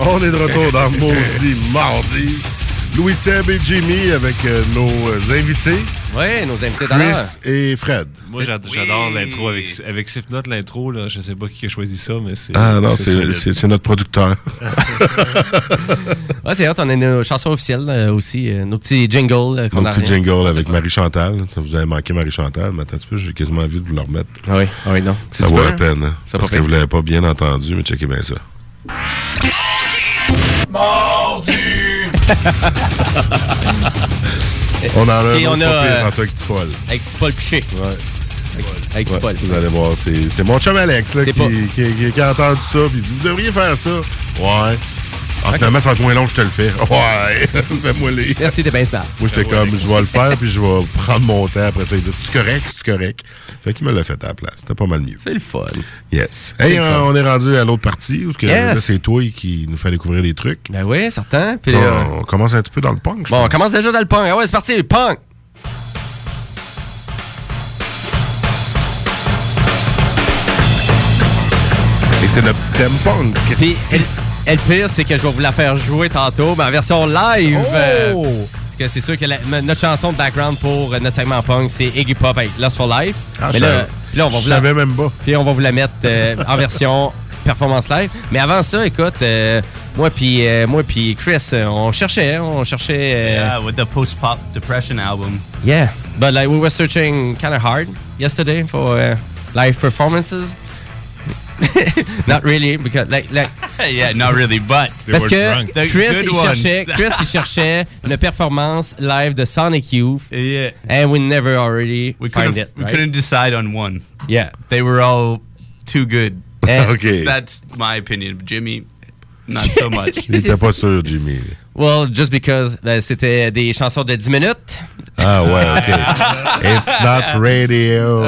On est de retour dans Maudit Mardi. Louis Seb et Jimmy avec euh, nos euh, invités. Oui, nos invités d'honneur. Chris et Fred. Moi, j'ad- j'adore l'intro avec, avec Slipknot, l'intro. là. Je sais pas qui a choisi ça, mais c'est. Ah non, c'est solide. c'est- c'est notre producteur. Ouais, c'est hot, on a nos chansons officielles euh, aussi, euh, nos petits jingles euh, qu'on Mon a petit rien. jingle avec Marie-Chantal. Vous avez manqué Marie-Chantal, mais attends un petit peu, j'ai quasiment envie de vous le remettre. Ah oui, ah oui, non. Ça C'est vaut la peu, peine. hein, Ça parce que vous l'avez pas bien entendu, mais checkez bien ça. Mardi! On en a un Et autre on a, euh, avec Tipol. Avec Tipol Piché. Ouais. Avec Ouais, Tipol. Vous allez voir, c'est c'est mon chum Alex là, C'est qui, pas- qui, qui- qui a entendu ça, puis il dit Vous devriez faire ça. Ouais. Ah, finalement, ça va être moins long, je te le fais. Ouais, fais-moi les. Merci, t'es bien smart. Moi, j'étais comme, je vais le faire, puis je vais prendre mon temps après ça. Il dit, c'est correct, c'est correct? Fait qu'il me l'a fait à la place. C'était pas mal mieux. C'est le fun. Yes. Hey, le fun. on est rendu à l'autre partie, où ce que Yes. c'est toi qui nous fait découvrir des trucs. Ben oui, certain. Puis, euh, on commence un petit peu dans le punk, je Bon, on commence déjà dans le punk. Ah ouais, c'est parti, le punk. Et c'est notre petit thème punk. Qu'est-ce et, le pire, c'est que je vais vous la faire jouer tantôt, mais en version live. euh, parce que c'est sûr que la- notre chanson de background pour euh, notre segment punk, c'est Iggy Pop avec Lost for Life. Ah, mais je là, on va je vous la, même pas. Puis on va vous la mettre euh, en version performance live. Mais avant ça, écoute, euh, moi puis euh, moi puis Chris, euh, on cherchait, on cherchait. euh, Yeah, with the post-pop depression album. Yeah, but like we were searching kind of hard yesterday for uh, live performances. Not really, because like like. yeah, not really, but Parce que Chris good il, cherchait, Chris il cherchait une performance live de Sonic Youth. Yeah. And we never already We find couldn't, it. we right? couldn't decide on one. Yeah. They were all too good. Eh. OK. That's my opinion. Jimmy, not so much. Il était pas sûr, Jimmy. Well, just because ben, c'était des chansons de 10 minutes. Ah ouais, OK. It's not radio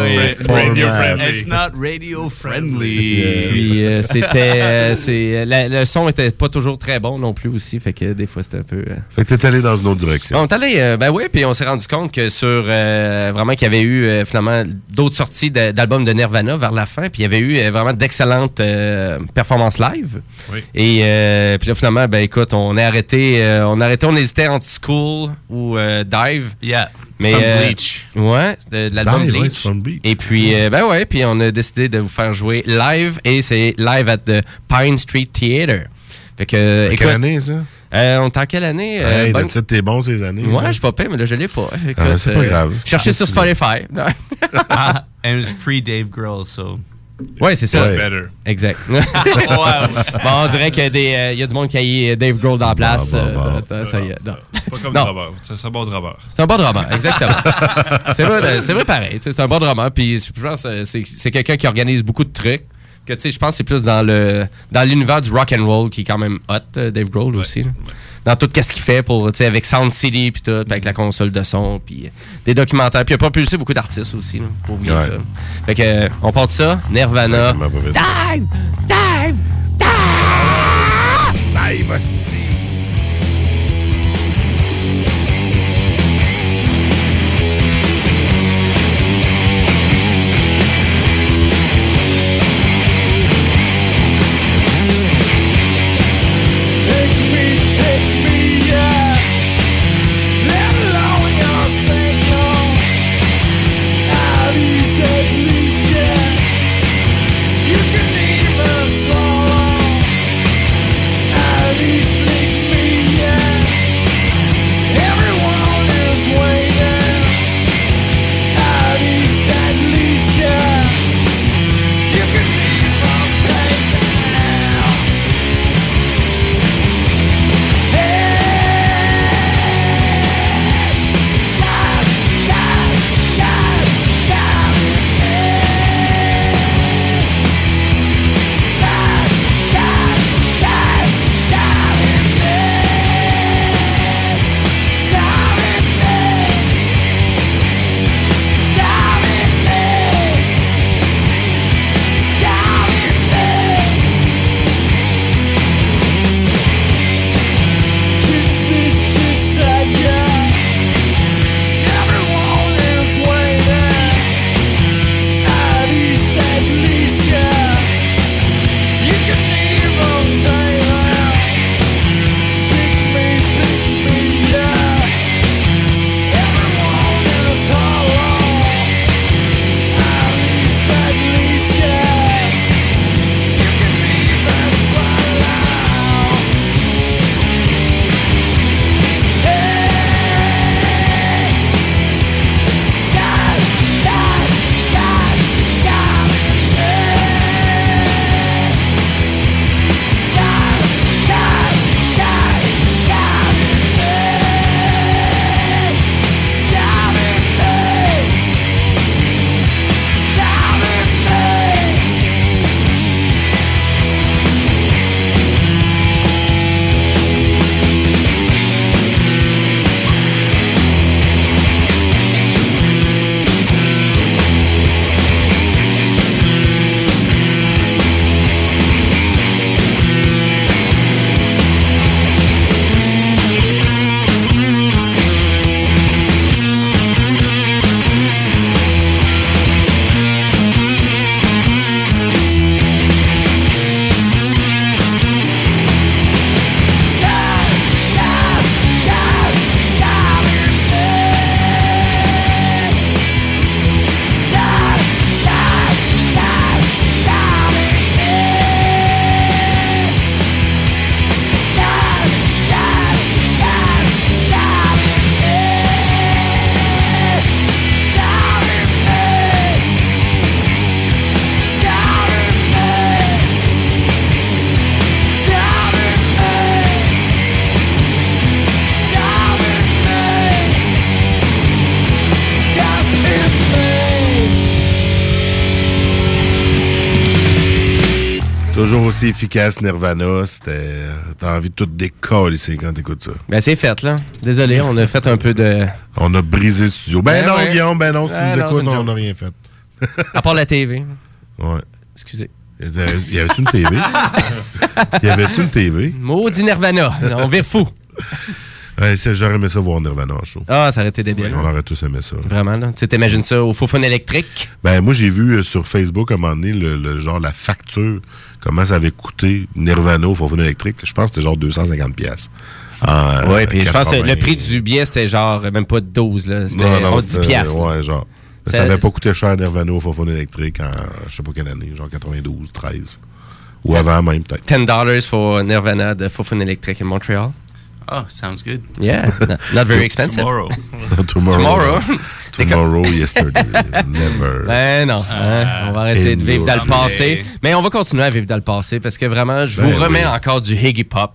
format. It's not radio friendly. Puis euh, c'était. euh, c'est- la- le son était pas toujours très bon non plus aussi, fait que des fois c'était un peu. euh, Fait que t'es allé dans une autre direction. On est allé, euh, ben oui, puis on s'est rendu compte que sur euh, vraiment qu'il y avait eu euh, finalement d'autres sorties de- d'albums de Nirvana vers la fin, puis il y avait eu euh, vraiment d'excellentes euh, performances live. Oui. Et euh, puis là finalement, ben écoute, on est arrêté, euh, on a arrêté, on hésitait entre School ou euh, Dive. Yeah. Mais From euh, Bleach. Ouais, de, de l'album ouais, Bleach. from Bleach. Et puis euh, ben ouais, puis on a décidé de vous faire jouer live et c'est live at the Pine Street Theater. Fait que Quelle année, ça? Euh, on est en quelle année? Euh, Hey, bonne- t'es bon ces années. Ouais, là. je suis pas pire, mais là, je l'ai pas. Ah, c'est pas euh, grave. Cherchez sur Spotify. Ah, and it was pre-Dave Grohl, so... Ouais, c'est ça. Better. Exact. Wow. Bon, on dirait qu'il y, a des, euh, y a du monde qui a eu Dave Grohl dans la place. Bon, bon, euh, bon. euh, ça y est, non. Pas comme Non. Robert. C'est un bon drummer. C'est un bon drummer, exactement. c'est vrai, c'est vrai pareil. C'est un bon drummer. Puis je pense que c'est quelqu'un qui organise beaucoup de trucs. Que je pense que c'est plus dans le dans l'univers du rock and roll qui est quand même hot, euh, Dave Grohl aussi. là. Dans tout ce qu'il fait pour, avec Sound City puis tout, avec la console de son, puis euh, des documentaires. Puis il a propulsé beaucoup d'artistes aussi. Là, faut oublier Ouais. ça. Fait que euh, on part de ça. Nirvana. Vite. Dive! Dive! Dive, aussi efficace, Nirvana. C'était. T'as envie de tout décoller ici quand t'écoutes ça. Ben, c'est fait, là. Désolé, on a fait un peu de. On a brisé le studio. Ben, Ben non, ouais. Guillaume, ben non, si Ben tu nous écoutes, on n'a rien fait. À part la TV. Ouais. Excusez. Y avait- y avait-tu une TV? y avait-tu une TV? Maudit Nirvana. On vire fou. Ouais, J'aurais aimé ça voir Nirvana en show. Ah, ça aurait été débile. On aurait tous aimé ça. Vraiment, là. Tu sais, t'imagines ça au faux électrique? Ben, moi, j'ai vu euh, sur Facebook à un moment donné le, le genre la facture, comment ça avait coûté Nirvana au Fofone électrique. Je pense que c'était genre 250 pièces. oui, puis je pense que le prix du billet, c'était genre même pas 12, là. C'était Non, non, 11 10 c'était- piastres. Ouais, genre. Ça n'avait pas coûté cher Nirvana au Fofone électrique en je sais pas quelle année, genre 92, 13. Ou avant même, peut-être. 10 dollars pour Nirvana de Fofun Electric in Montreal. Oh, sounds good. Yeah, not, not very expensive. Tomorrow. Tomorrow. Tomorrow. Tomorrow, yesterday, never. Ben non, hein, on va arrêter de vivre dans le passé. Mais on va continuer à vivre dans le passé parce que vraiment, je Ben vous remets oui. encore du Higgy Pop.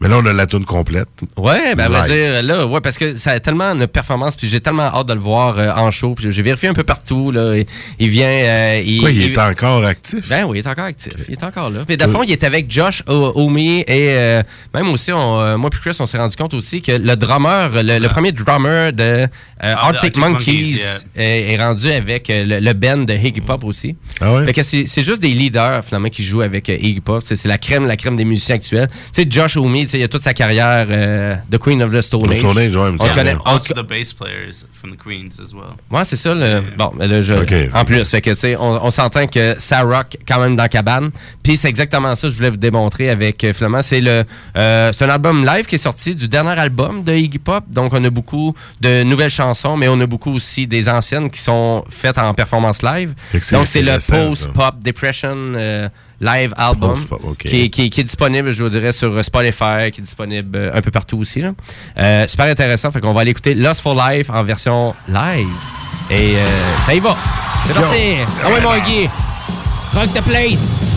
Mais là, on a la tune complète. Ouais, ben, à vrai Live. dire, là, ouais, parce que ça a tellement de performance, puis j'ai tellement hâte de le voir euh, en show. Puis j'ai vérifié un peu partout, là. Il, il vient. euh, il, Quoi, il est encore actif? Ben oui, il est encore actif. Il est encore là. Puis de fond, il est avec Josh O- Omi et euh, même aussi, on, euh, moi puis Chris, on s'est rendu compte aussi que le drummer, le, le premier drummer de euh, Ah, Arctic Arctic Monkeys, Monkeys, est, est rendu avec le, le band de Iggy Pop aussi. Ah ouais? Fait que c'est juste des leaders finalement qui jouent avec euh, Iggy Pop. C'est c'est la crème, la crème des musiciens actuels. Tu sais, Josh Omi, il a toute sa carrière euh, de Queen of the Stone The Age. Stone Age, ouais, il me on connaît. on- Also the bass players from the Queens as well. Ouais, c'est ça. Le... Bon, mais là, je... Ok. en plus, fait que, tu sais, on, on s'entend que ça rock quand même dans la cabane. Puis c'est exactement ça que je voulais vous démontrer avec, euh, finalement, c'est le, euh, c'est un album live qui est sorti du dernier album de Iggy Pop. Donc, on a beaucoup de nouvelles chansons, mais on a beaucoup aussi des anciennes qui sont faites en performance live. Donc, c'est le. Post-Pop Depression euh, Live Album ok. qui, est, qui est- qui est disponible, je vous dirais, sur Spotify, qui est disponible euh, un peu partout aussi. là. Euh, super intéressant. Fait qu'on va aller écouter Lost for Life en version live. Et euh, ça y va. C'est parti. Ah ouais, mon Guy. Rock the place.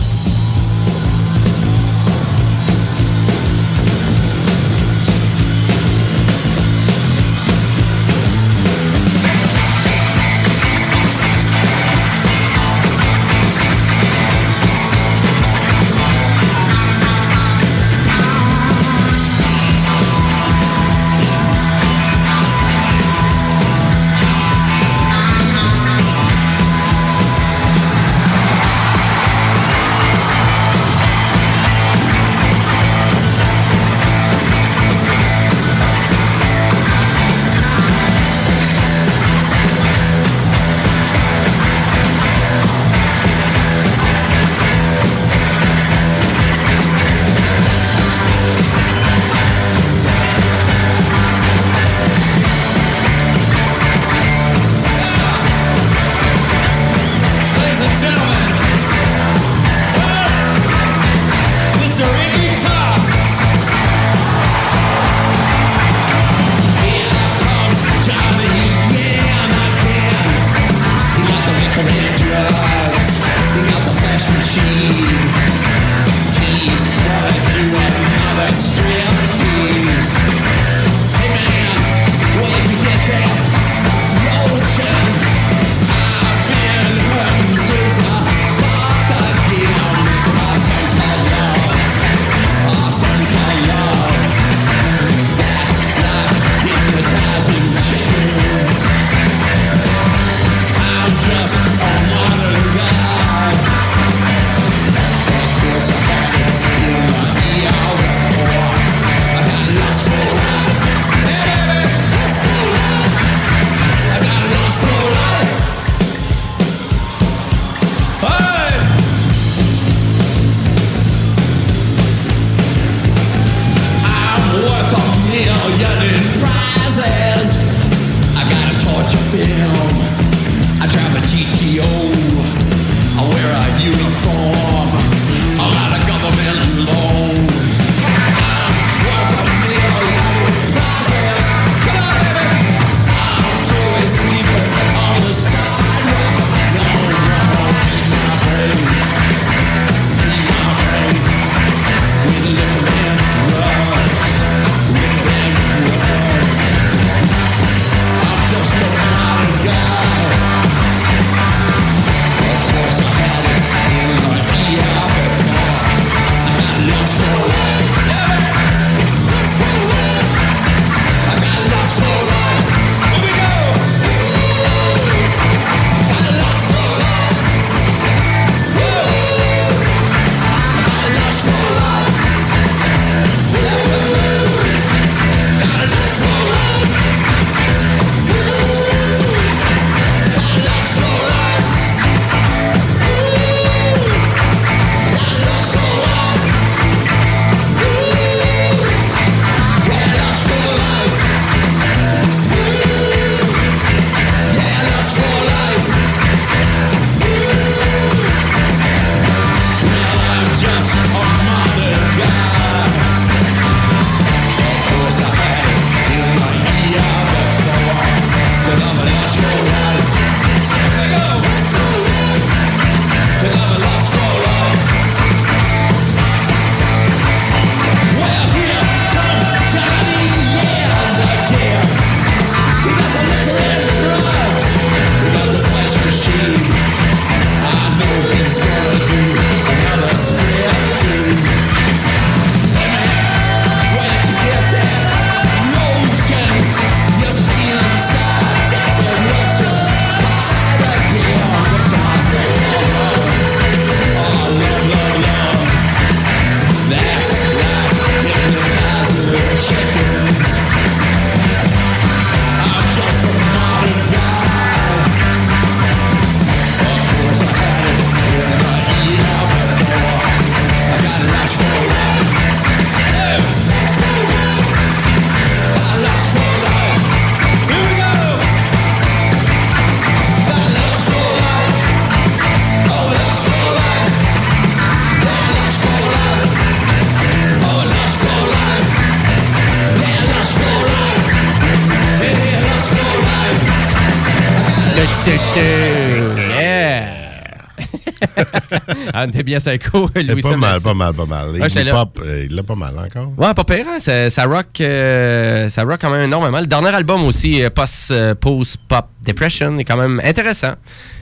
Ah, t'es bien psycho, Louis Pas mal, pas mal, pas mal. Il euh, il l'a pas mal encore. Ouais, pas pire, hein? ça, ça rock, euh, ça rock quand même énormément. Le dernier album aussi, euh, post, euh, Post Pop Depression, est quand même intéressant.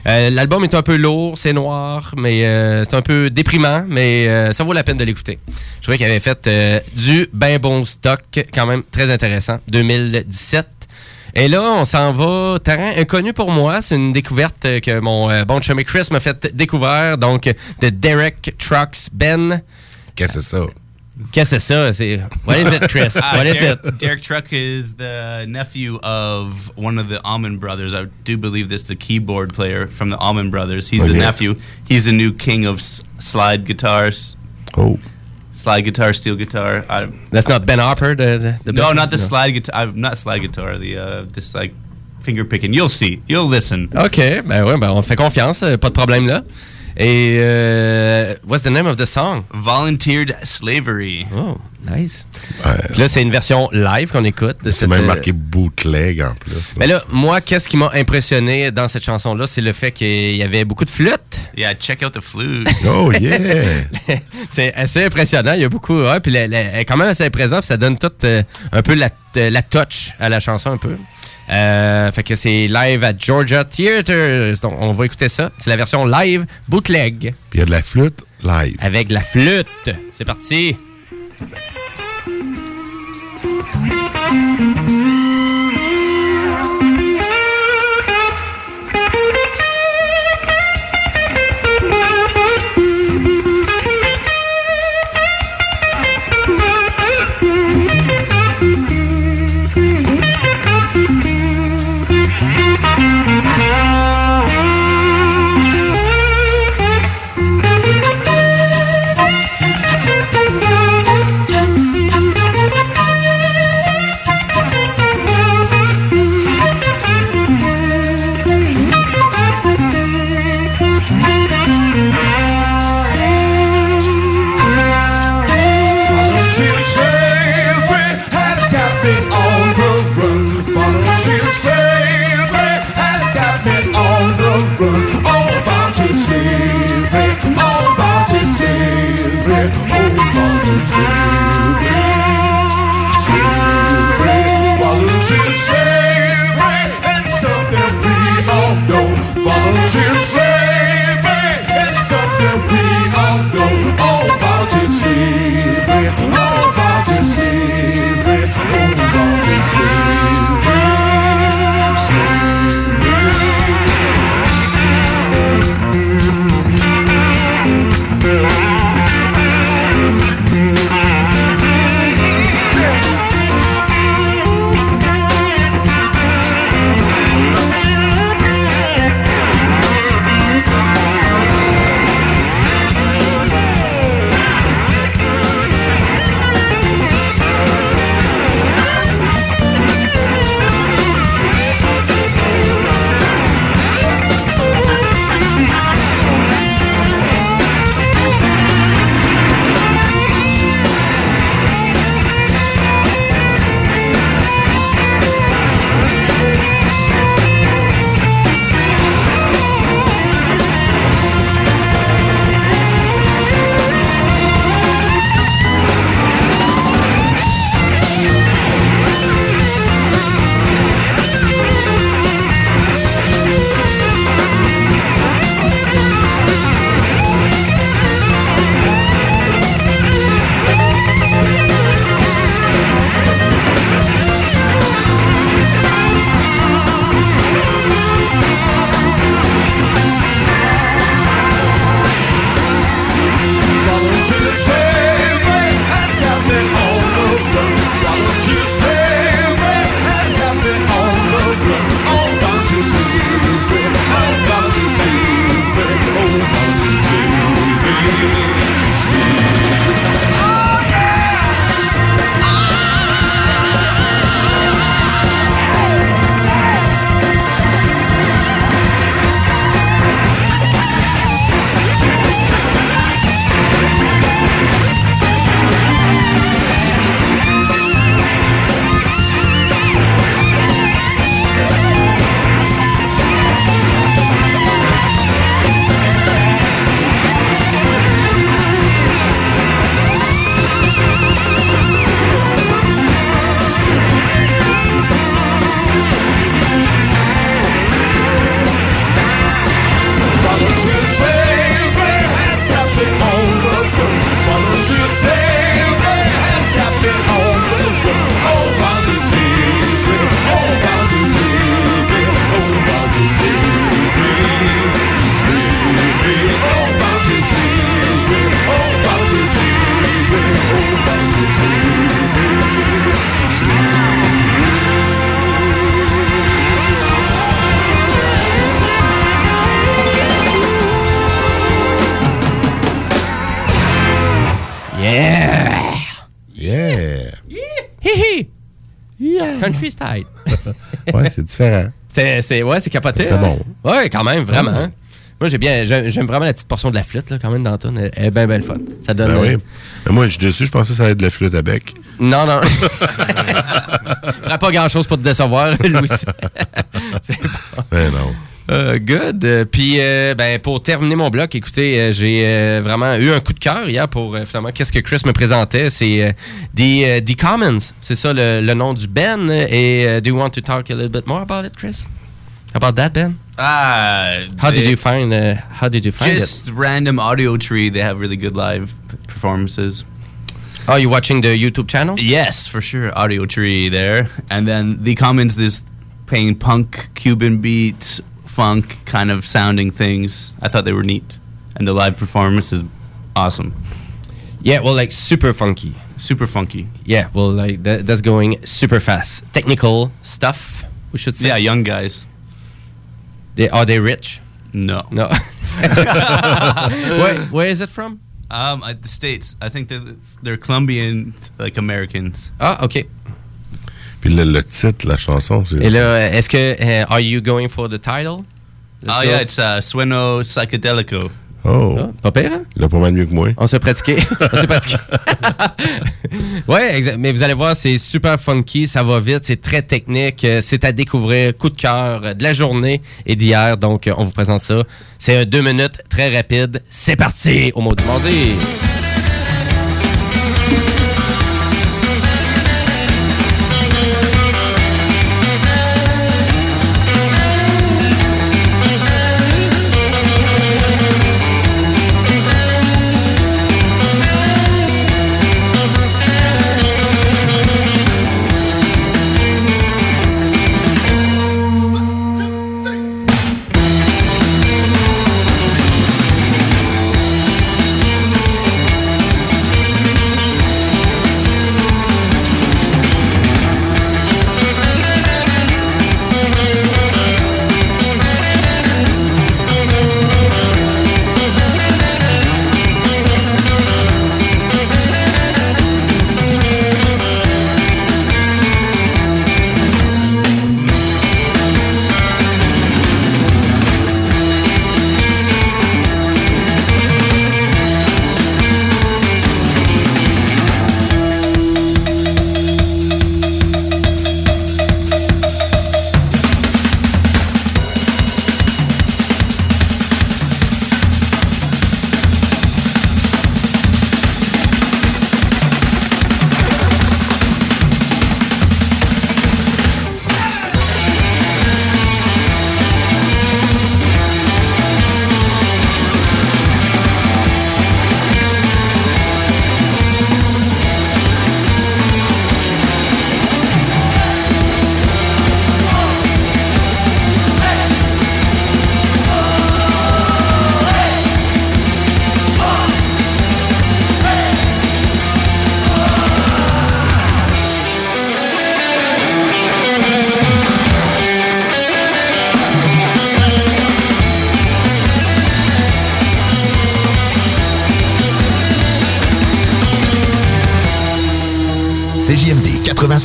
Euh, L'album est un peu lourd, c'est noir, mais euh, c'est un peu déprimant, mais ça vaut la peine de l'écouter. Je trouvais qu'il avait fait du ben bon stock, quand même très intéressant. 2017. Et là, on s'en va, terrain inconnu pour moi. C'est une découverte que mon euh, bon chummy Chris m'a fait découvrir. Donc, de Derek Trucks Ben. Qu'est-ce que c'est ça? Qu'est-ce que c'est ça? C'est... What is it, Chris? Uh, What is Derek, it? Derek Truck is the nephew of one of the Allman Brothers. I do believe this is a keyboard player from the Allman Brothers. He's Oh, the yeah. nephew. He's the new king of s- slide guitars. Oh. Slide guitar, steel guitar. I, That's not Ben Harper, the, the, no, not the no. slide guitar. Not slide guitar. The uh, just like finger picking. You'll see. You'll listen. OK, ben ouais, ben on fait confiance, euh, pas de problème là. Et euh, what's the name of the song? Volunteered Slavery. Oh, nice. Puis là, c'est une version live qu'on écoute. de C'est cette, même euh, marqué bootleg en plus. Mais là, moi, qu'est-ce qui m'a impressionné dans cette chanson-là, c'est le fait qu'il y avait beaucoup de flûtes. Yeah, check out the flutes. Oh, yeah! c'est assez impressionnant. Il y a beaucoup. Ouais, puis elle est quand même assez présente. Puis ça donne tout euh, un peu la, euh, la touch à la chanson, un peu. Euh, fait que c'est live à Georgia Theatre. Donc, on va écouter ça. C'est la version live bootleg. Puis il y a de la flûte live. Avec de la flûte. C'est parti. C'est différent. C'est, c'est, ouais, c'est capoté. C'était hein? bon. Ouais, quand même, vraiment. Hein. Moi, j'ai bien, j'aime, vraiment la petite portion de la flûte, là, quand même, dans. Elle, est bien, bien le fun. Ça donne. Ben oui. euh, Mais moi, je suis déçu, je pensais que ça allait être de la flûte à bec. Non, non. Fera pas grand chose pour te décevoir, Louis. C'est bon. Ben non. Euh, good. Euh, Puis, euh, ben, pour terminer mon bloc, écoutez, euh, j'ai euh, vraiment eu un coup de cœur hier pour euh, finalement qu'est-ce que Chris me présentait? C'est The, The Commons. C'est ça le, le nom du Ben. Et do you want to talk a little bit more about it, Chris? About that, Ben? Ah, How did you find? Uh, how did you find Just it? random audio tree. They have really good live performances. Oh, you watching the YouTube channel? Yes, for sure. Audio tree there, and then the comments this playing punk, Cuban beat, funk kind of sounding things. I thought they were neat, and the live performance is awesome. Yeah, well, like super funky. Super funky. Yeah, well, like that, that's going super fast. Technical stuff, we should say. Yeah, young guys. They, are they rich? No. No. where, where is it from? Um, the states, I think they're, they're Colombian, like Americans. Ah, ok. Puis le, le titre, la chanson, c'est. Et là, est-ce que euh, are you going for the title? Let's oh go. yeah, it's uh, Sueno Psychedelico. Oh. Ah, pas pire, hein? Il a pas mal mieux que moi. On s'est pratiqué. On s'est pratiqué. ouais, exact. Mais vous allez voir, c'est super funky, ça va vite, c'est très technique, euh, c'est à découvrir. Coup de cœur euh, de la journée et d'hier. Donc, on vous présente ça. C'est un deux minutes très rapide. C'est parti au mot du mardi.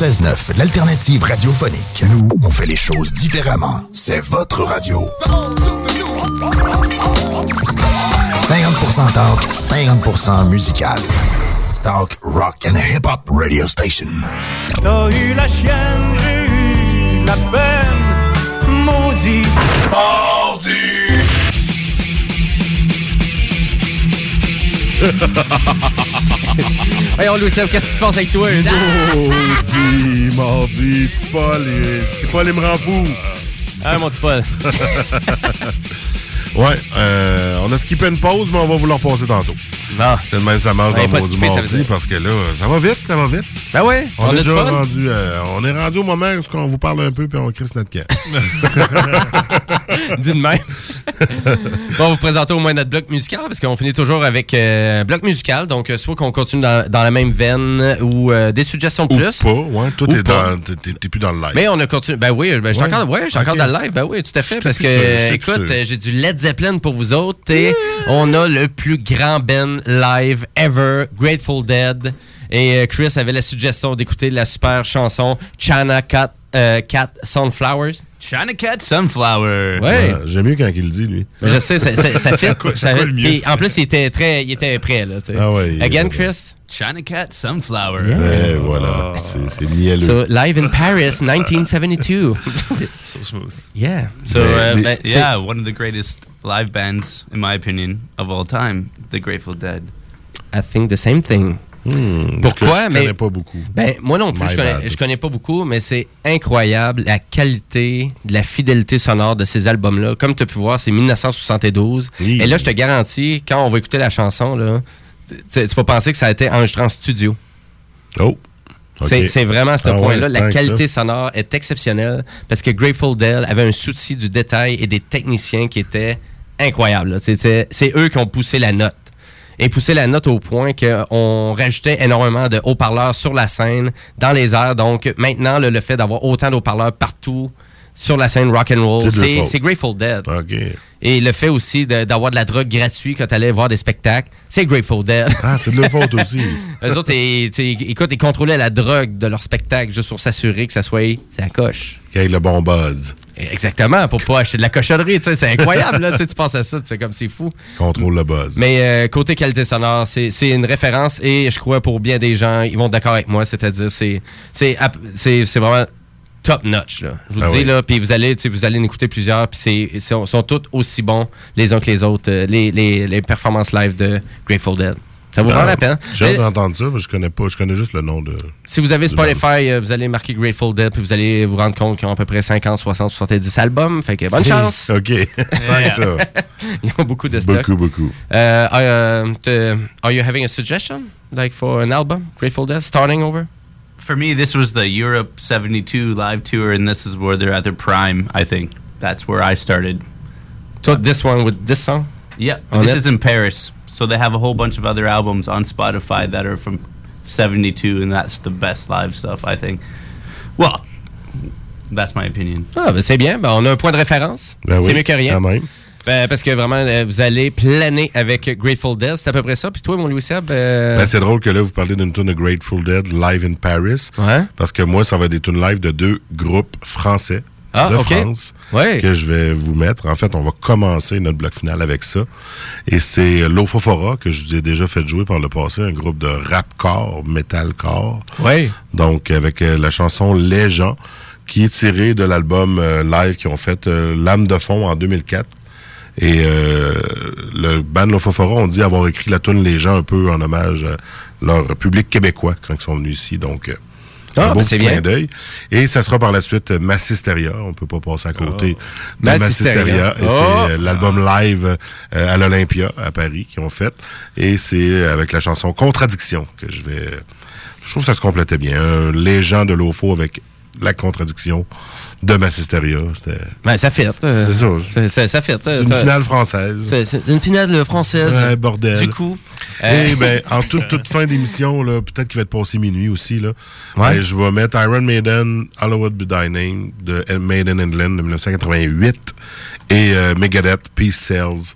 96.9, l'alternative radiophonique. Nous, on fait les choses différemment. C'est votre radio. 50% talk, 50% musical. Talk, rock and hip-hop radio station. T'as eu la chienne, j'ai eu la peine, maudit. Voyons, Louis, qu'est-ce qui se passe avec toi? Maudit, mardi, petit Paul, et- petit Paul, il me rend fou. Ah, mon petit Paul. ouais, euh, on a skippé une pause, mais on va vous la repasser tantôt. C'est le même, ça marche Ouais, dans pas le du veut mardi, parce que là, ça va vite, ça va vite. Ben ouais, On, on a est déjà fun. rendu, euh, on est rendu au moment où on vous parle un peu, puis on crisse notre camp. Dis de même. bon, on va vous présenter au moins notre bloc musical parce qu'on finit toujours avec euh, un bloc musical. Donc, euh, soit qu'on continue dans, dans la même veine ou euh, des suggestions de plus. Pas, ouais, toi, Ou t'es plus dans le live. Mais on a continué. Ben oui, ben, je suis Ouais. encore, ouais, je suis encore Ok. dans le live. Ben oui, tout à fait. Parce que, plus écoute, euh, j'ai du Led Zeppelin pour vous autres. Et on a le plus grand Ben live ever, Grateful Dead. Et Chris avait la suggestion d'écouter la super chanson China Cat, euh, Cat Sunflowers. China Cat Sunflower. Ouais. Ah, J'aime mieux quand il le dit, lui. Mais je sais, ça, ça, ça fit. quoi- ça quoi fit. le mieux? Puis, en plus, il était très, il était prêt là. tu sais. Ah ouais, il- Again, Chris. China Cat Sunflower. Ouais, voilà. C'est c'est mielleux. So live in Paris, 1972. so smooth. Yeah. So So, uh, ben, c'est- yeah, one of the greatest live bands, in my opinion, of all time, the Grateful Dead. I think the same thing. Hmm, Pourquoi? je mais connais pas beaucoup. Ben, moi non plus, My je connais, bad. je connais pas beaucoup, mais c'est incroyable la qualité, la fidélité sonore de ces albums-là. Comme tu as pu voir, c'est 1972. Et là, je te garantis, quand on va écouter la chanson, là, tu vas penser que ça a été enregistré en studio. Oh. C'est vraiment à ce Ah point-là. la qualité sonore est exceptionnelle parce que Grateful Dead avait un souci du détail et des techniciens qui étaient incroyables. c'est eux qui ont poussé la note. Et poussé la note au point qu'on rajoutait énormément de haut-parleurs sur la scène, dans les airs. Donc maintenant, le fait d'avoir autant de haut-parleurs partout sur la scène rock and roll, C'est Grateful Dead. Et le fait aussi d'avoir de, la drogue gratuite quand tu allais voir des spectacles, c'est Grateful Dead. Ah, c'est de leur faute aussi. Eux autres, ils, écoute, ils contrôlaient la drogue de leur spectacle juste pour s'assurer que ça soit c'est la coche. Ait le bon buzz. Exactement, pour pas acheter de la cochonnerie, c'est incroyable, là, tu penses à ça, tu fais comme c'est fou. Contrôle le buzz. Mais euh, côté qualité sonore, c'est une référence et je crois pour bien des gens, ils vont être d'accord avec moi, c'est-à-dire c'est vraiment top notch là. Je vous Ah le dis oui. là, puis vous allez vous allez en écouter plusieurs puis ils sont, sont tous aussi bons les uns que les autres euh, les, les, les performances live de Grateful Dead. Ça vaut Ah, vraiment la peine. J'ai hâte Mais- d'entendre ça, mais je connais pas. Je connais juste le nom de. si vous avez. Spotify, euh, vous allez marquer Grateful Dead, puis vous allez vous rendre compte qu'ils ont à peu près 50, 60, 70 albums. Fait que bonne chance. OK. Tant ça. Ils ont beaucoup de stock. Beaucoup, beaucoup. Uh, uh, to- are you having a suggestion, like for an album, Grateful Dead, starting over? For me, this was the Europe 72 live tour, and this is where they're at their prime, I think. That's where I started. So this one with this song? Yeah, this it? is in Paris. So they have a whole bunch of other albums on Spotify that are from 72, and that's the best live stuff, I think. Well, that's my opinion. Ah, ben c'est bien. Ben, on a un point de référence. Ben c'est oui, mieux que rien. quand même. Ben, parce que vraiment, euh, vous allez planer avec Grateful Dead. C'est à peu près ça. Puis toi, mon Louis Seb? euh, Ben, c'est drôle que là, vous parlez d'une tune de Grateful Dead live in Paris. Ouais. Parce que moi, ça va être des tunes live de deux groupes français Ah, de. France Ouais. que je vais vous mettre. En fait, on va commencer notre bloc final avec ça. Et c'est Lofofora que je vous ai déjà fait jouer par le passé, un groupe de rapcore, metalcore. Ouais. Donc, avec euh, la chanson Les gens, qui est tirée de l'album euh, live qu'ils ont fait euh, L'âme de fond en 2004. Et euh, le band Lofofora ont dit avoir écrit la tune Les gens un peu en hommage à leur public québécois quand ils sont venus ici. Donc, Ah, un beau ben, c'est bien. d'œil. Et ça sera par la suite euh, Massisteria. On peut pas passer à côté de Massisteria. Massisteria. Oh. c'est euh, l'album live euh, à l'Olympia, à Paris, qu'ils ont fait. Et c'est avec la chanson Contradiction que je vais... Je trouve que ça se complétait bien. Un légend de l'OFO avec la contradiction de Massisteria. Ben, ça fait. euh, C'est ça. Ça, fait. euh, une ça- finale française. C'est c'est une finale française. Ouais, bordel. Du coup. Et euh, ben, en toute, toute fin d'émission, peut-être qu'il va être passé minuit aussi, là. Ouais. ben, je vais mettre Iron Maiden, Hollywood Be Name de Made in England de 1988 et euh, Megadeth, Peace Cells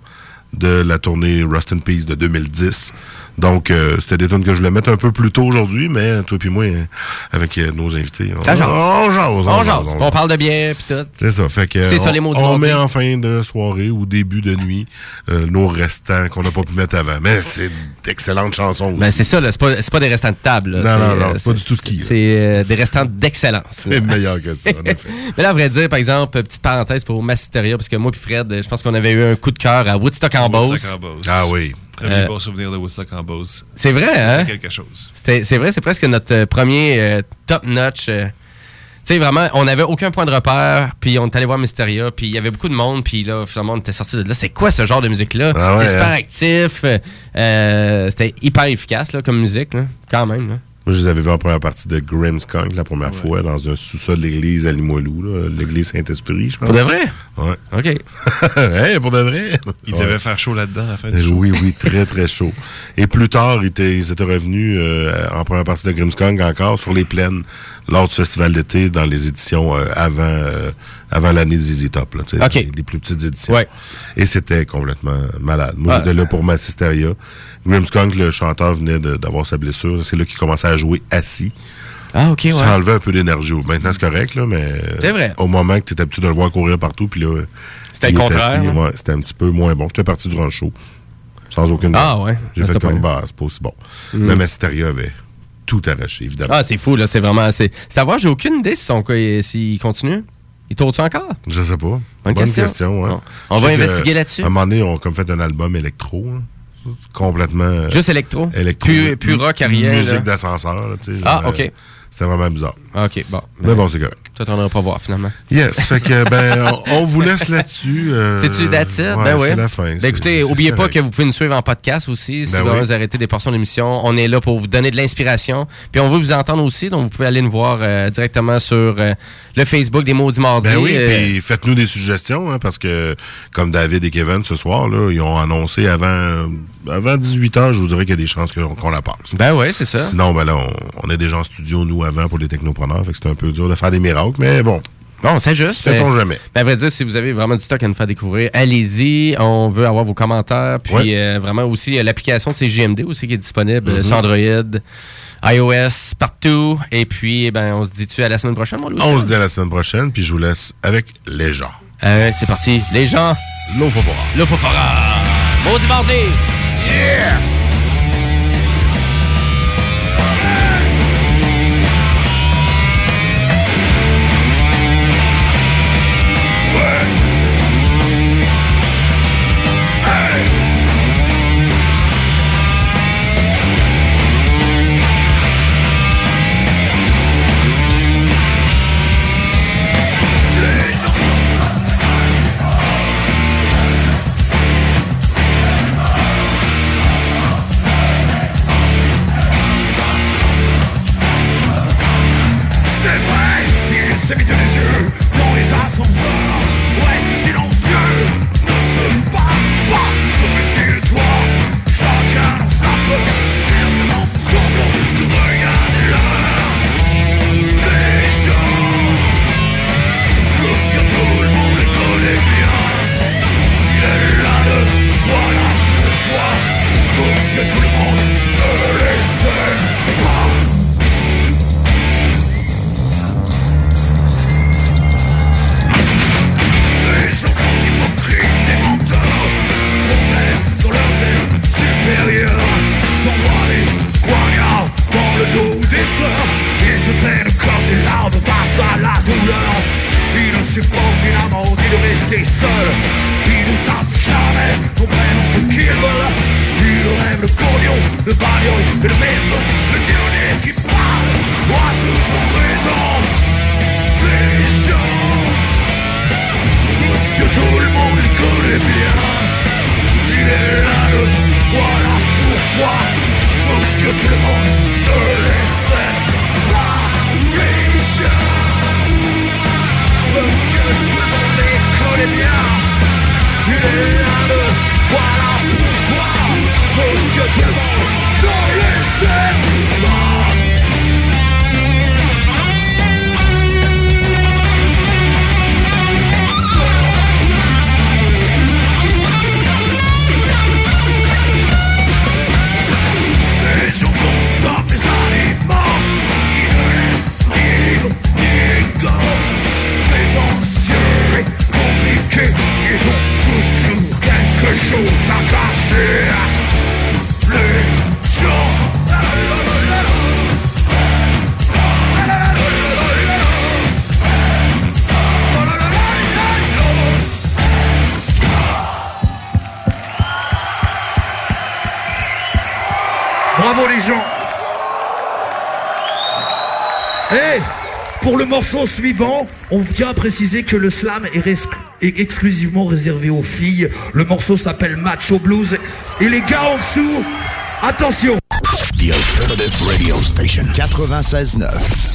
de la tournée Rust in Peace de 2010. Donc, euh, c'était des tunes que je voulais mettre un peu plus tôt aujourd'hui, mais toi puis moi, euh, avec euh, nos invités, on, Ça jase. on jase. On jase. On parle de bière, puis tout. C'est ça. Fait que C'est ça, on, les mots on met en fin de soirée ou début de nuit euh, nos restants qu'on n'a pas pu mettre avant. Mais c'est d'excellentes chansons. Ben, c'est ça, là. C'est pas, c'est pas des restants de table. là. Non, non, non, c'est pas du tout ski, là. C'est euh, des restants d'excellence. C'est meilleur que ça, en effet. Mais là, à vrai dire, par exemple, petite parenthèse pour Massisteria, parce que moi puis Fred, je pense qu'on avait eu un coup de cœur à Woodstock en Beauce. Woodstock en Beauce. Ah oui. Premier Euh, bon souvenir de Woodstock en Beauce. C'est vrai, C'était hein? quelque chose. C'est vrai, c'est presque notre euh, premier euh, top-notch. euh, tu sais, vraiment, on n'avait aucun point de repère, puis on est allé voir Mysteria, puis il y avait beaucoup de monde, puis là, finalement, on était sorti de là. C'est quoi ce genre de musique-là? Ah ouais, c'est super hein? actif, euh, euh, c'était hyper efficace là, comme musique, là, quand même. là. Moi, je les avais vus en première partie de Grimmskunk la première fois dans un sous-sol de l'église à Limoilou, l'église Saint-Esprit, je pense. Pour de vrai? Ouais. OK. hey, pour de vrai? Il Ouais. devait faire chaud là-dedans à la fin du show. Oui, oui, très, très chaud. Et plus tard, ils étaient, ils étaient revenus euh, en première partie de Grimmskunk encore sur les plaines lors du festival d'été dans les éditions euh, avant euh, avant l'année des Easy Top, là, tu sais, OK. les, les plus petites éditions. Ouais. Et c'était complètement malade. Moi, Ah, j'étais là pour Massisteria. Grimmskunk, le chanteur, venait de- d'avoir sa blessure. C'est là qu'il commençait à jouer assis. Ah, OK, ouais. Ça enlevait un peu d'énergie. Maintenant, c'est correct, là, mais. C'est vrai. Au moment que tu étais habitué de le voir courir partout, puis là. C'était le contraire, hein? ouais, c'était un petit peu moins bon. J'étais parti durant le show. Sans aucune. Ah, ouais. J'ai fait comme, bah, c'est pas aussi bon. Mm. Mais Massisteria avait tout arraché, évidemment. Ah, c'est fou, là. C'est vraiment assez. Savoir, j'ai aucune idée si son s'il continue. Il tourne-tu encore? Je sais pas. Bonne Bonne question. On va que, investiguer là-dessus. À un moment donné, on a comme fait un album électro. C'est Complètement. euh, Juste électro? Électro. Plus- plus rock, là. Musique d'ascenseur. là, Ah, OK. euh, C'était vraiment bizarre. OK, bon. Mais bon, c'est correct. Toi, t'en auras pas voir, finalement. Yes. Fait que, ben, on, on vous laisse là-dessus. euh, C'est-tu that's it? ouais, ben oui. C'est la fin. Ben écoutez, oubliez pas correct. que vous pouvez nous suivre en podcast aussi. Si Ben vraiment oui. vous arrêtez des portions d'émission, on est là pour vous donner de l'inspiration. Puis on veut vous entendre aussi, donc vous pouvez aller nous voir euh, directement sur euh, le Facebook des Maudits Mardis. Ben oui, puis faites-nous des suggestions, hein, parce que, comme David et Kevin ce soir, là, ils ont annoncé avant, avant 18 h je vous dirais qu'il y a des chances qu'on qu'on la passe. Ben oui, c'est ça. Sinon, ben là, on, on est déjà en studio, nous, avant, pour les technopreneurs, fait que c'est un peu dur de faire des miracles, mais bon. Bon, c'est juste. Sait-on mais- jamais. Ben, à vrai dire, si vous avez vraiment du stock à nous faire découvrir, allez-y. On veut avoir vos commentaires. Puis Ouais. euh, vraiment aussi, euh, l'application CGMD aussi qui est disponible Mhm. sur Android, iOS, partout. Et puis, ben, on se dit-tu à la semaine prochaine, moi, Louis? On se dit à la semaine prochaine, puis je vous laisse avec les gens. Euh, c'est parti. Les gens. L'eau. L'eau. Maudit mardi. Yeah! Rester seuls Ils ne savent jamais comprendre ce qu'ils veulent Ils rêvent de pognon, de bagnole et de maison. Le dernier qui parle a toujours raison. Les gens Monsieur tout le monde le connaît bien. Il est là le voilà. Pourquoi Monsieur tout le monde ne laisse pas les gens? Monsieur tout le monde bien Il est là le voilà pourquoi Monsieur pas ils ont toujours quelque chose à cacher. Les gens. Bravo les gens Eh Pour le morceau suivant, on tient à préciser que le slam est, res- est exclusivement réservé aux filles. Le morceau s'appelle Macho Blues. Et les gars en dessous, attention The Alternative Radio Station 96.9.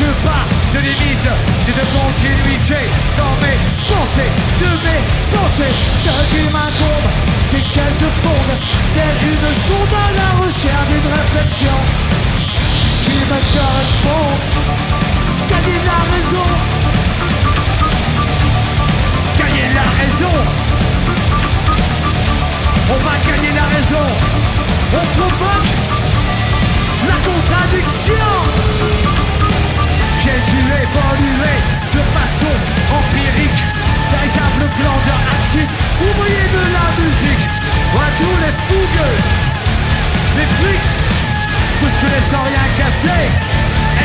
Cherche pas de limite ni de continuité dans mes pensées, de mes pensées. Ce qui m'incombe, c'est qu'elles se fondent telle une sonde à la recherche d'une réflexion qui me correspond. Gagner la raison, gagner la raison. On va gagner la raison. On provoque la contradiction. Jésus évolué de façon empirique Véritable glandeur actif Ouvrier de la musique. À tous les fougueux Les flics Bousculés sans rien casser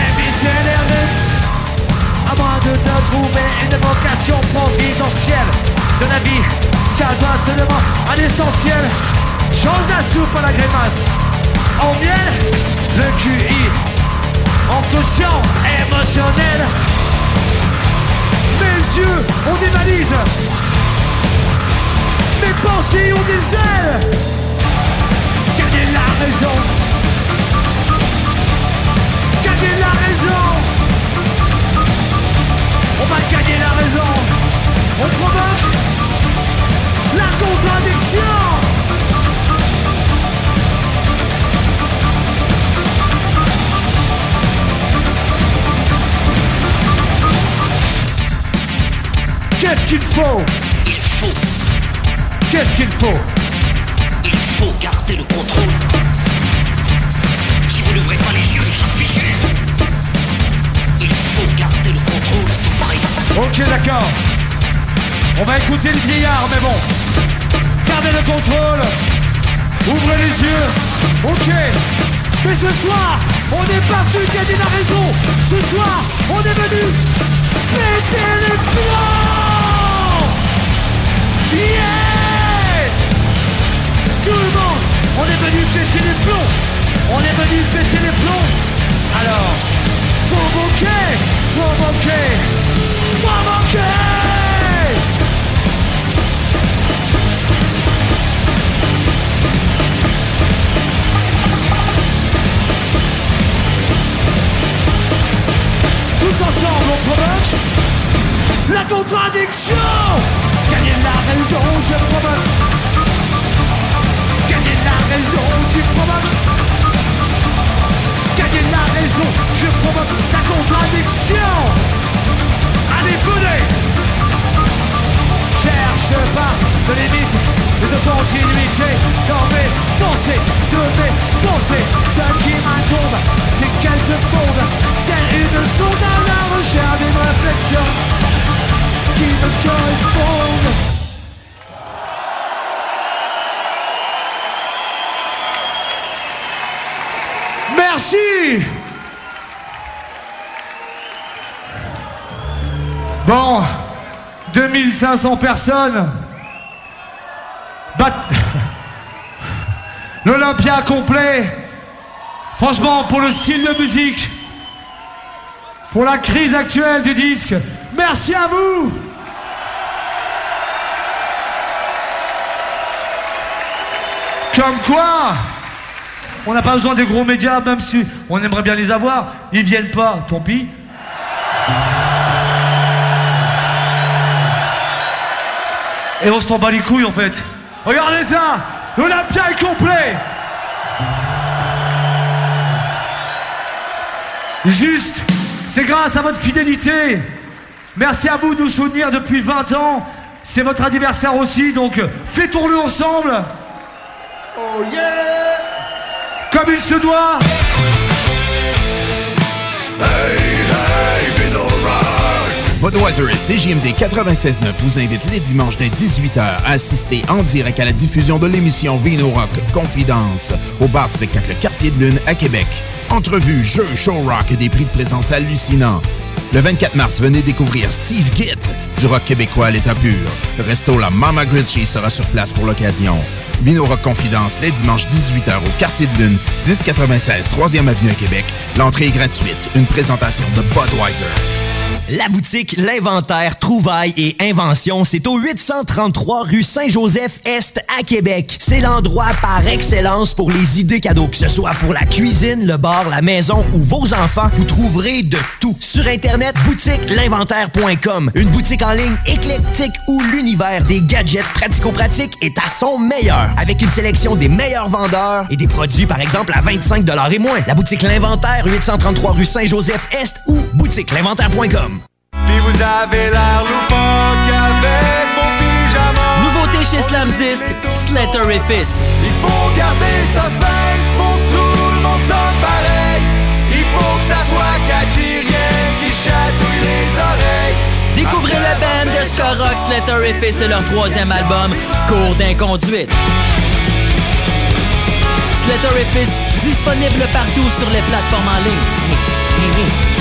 Éviter les risques À moins de ne trouver une vocation providentielle. De la vie doit seulement un essentiel. Change la soupe à la grimace. En miel Le QI en quotient émotionnel. Mes yeux ont des valises, mes pensées ont des ailes. Gagner la raison, gagner la raison. On va gagner la raison. On provoque la contradiction. Qu'est-ce qu'il faut Il faut. Qu'est-ce qu'il faut Il faut garder le contrôle. Si vous n'ouvrez pas les yeux, nous sommes figés. Il faut garder le contrôle à tout prix. Ok, d'accord. On va écouter le vieillard, mais bon. Gardez le contrôle. Ouvrez les yeux. Ok. Mais ce soir, on pas venu gagner la raison. Ce soir, on est venu péter les plombs. Yeah Tout le monde, on est venu péter les plombs. On est venu péter les plombs. Alors, provoquer, provoquer, provoquer. Tous ensemble on provoque La contradiction Gagner la raison, je provoque Gagner la raison, tu provoques Gagner la raison, je provoque la contradiction. Allez, venez. Cherche pas de limite et de continuité. Dans mes pensées, de mes pensées. Ce qui m'incombe, c'est qu'elles se fondent telle une sonde à la recherche d'une réflexion Merci Bon, 2500 personnes. Bat- L'Olympia complet. Franchement, pour le style de musique, pour la crise actuelle du disque, merci à vous. Comme quoi, on n'a pas besoin des gros médias, même si on aimerait bien les avoir. Ils viennent pas, tant pis. Et on s'en bat les couilles en fait. Regardez ça L'Olympia est complet Juste, c'est grâce à votre fidélité. Merci à vous de nous soutenir depuis 20 ans. C'est votre anniversaire aussi, donc fêtons-le ensemble. Oh yeah Comme il se doit Budweiser et CJMD 96.9 vous invitent les dimanches dès 18h à assister en direct à la diffusion de l'émission Vino Rock Confidence au bar spectacle Quartier de Lune à Québec. Entrevues, jeux, show rock et des prix de présence hallucinants. Le 24 mars, venez découvrir Steve Gitt du rock québécois à l'état pur. Le resto La Mama Grinchy sera sur place pour l'occasion. Vino Rock Confidence, les dimanches 18h au Quartier de Lune, 1096 3e Avenue à Québec. L'entrée est gratuite. Une présentation de Budweiser. La boutique L'Inventaire, Trouvailles et Inventions, c'est au 833 rue Saint-Joseph-Est à Québec. C'est l'endroit par excellence pour les idées cadeaux. Que ce soit pour la cuisine, le bar, la maison ou vos enfants, vous trouverez de tout. Sur Internet, boutique l'inventaire.com. Une boutique en ligne éclectique où l'univers des gadgets pratico-pratiques est à son meilleur. Avec une sélection des meilleurs vendeurs et des produits, par exemple, à 25 et moins. La boutique L'Inventaire, 833 rue Saint-Joseph-Est ou boutique l'inventaire.com. Puis vous avez l'air loufoque avec vos pyjamas. Nouveauté chez Slam Disc, Slatterifice. Il faut garder ça simple, faut que tout le monde sonne pareil. Il faut que ça soit catchy, rien qui chatouille les oreilles. Découvrez le band de ska rock Slatterifice et leur troisième album, Cours d'inconduite. Slatterifice, disponible partout sur les plateformes en ligne.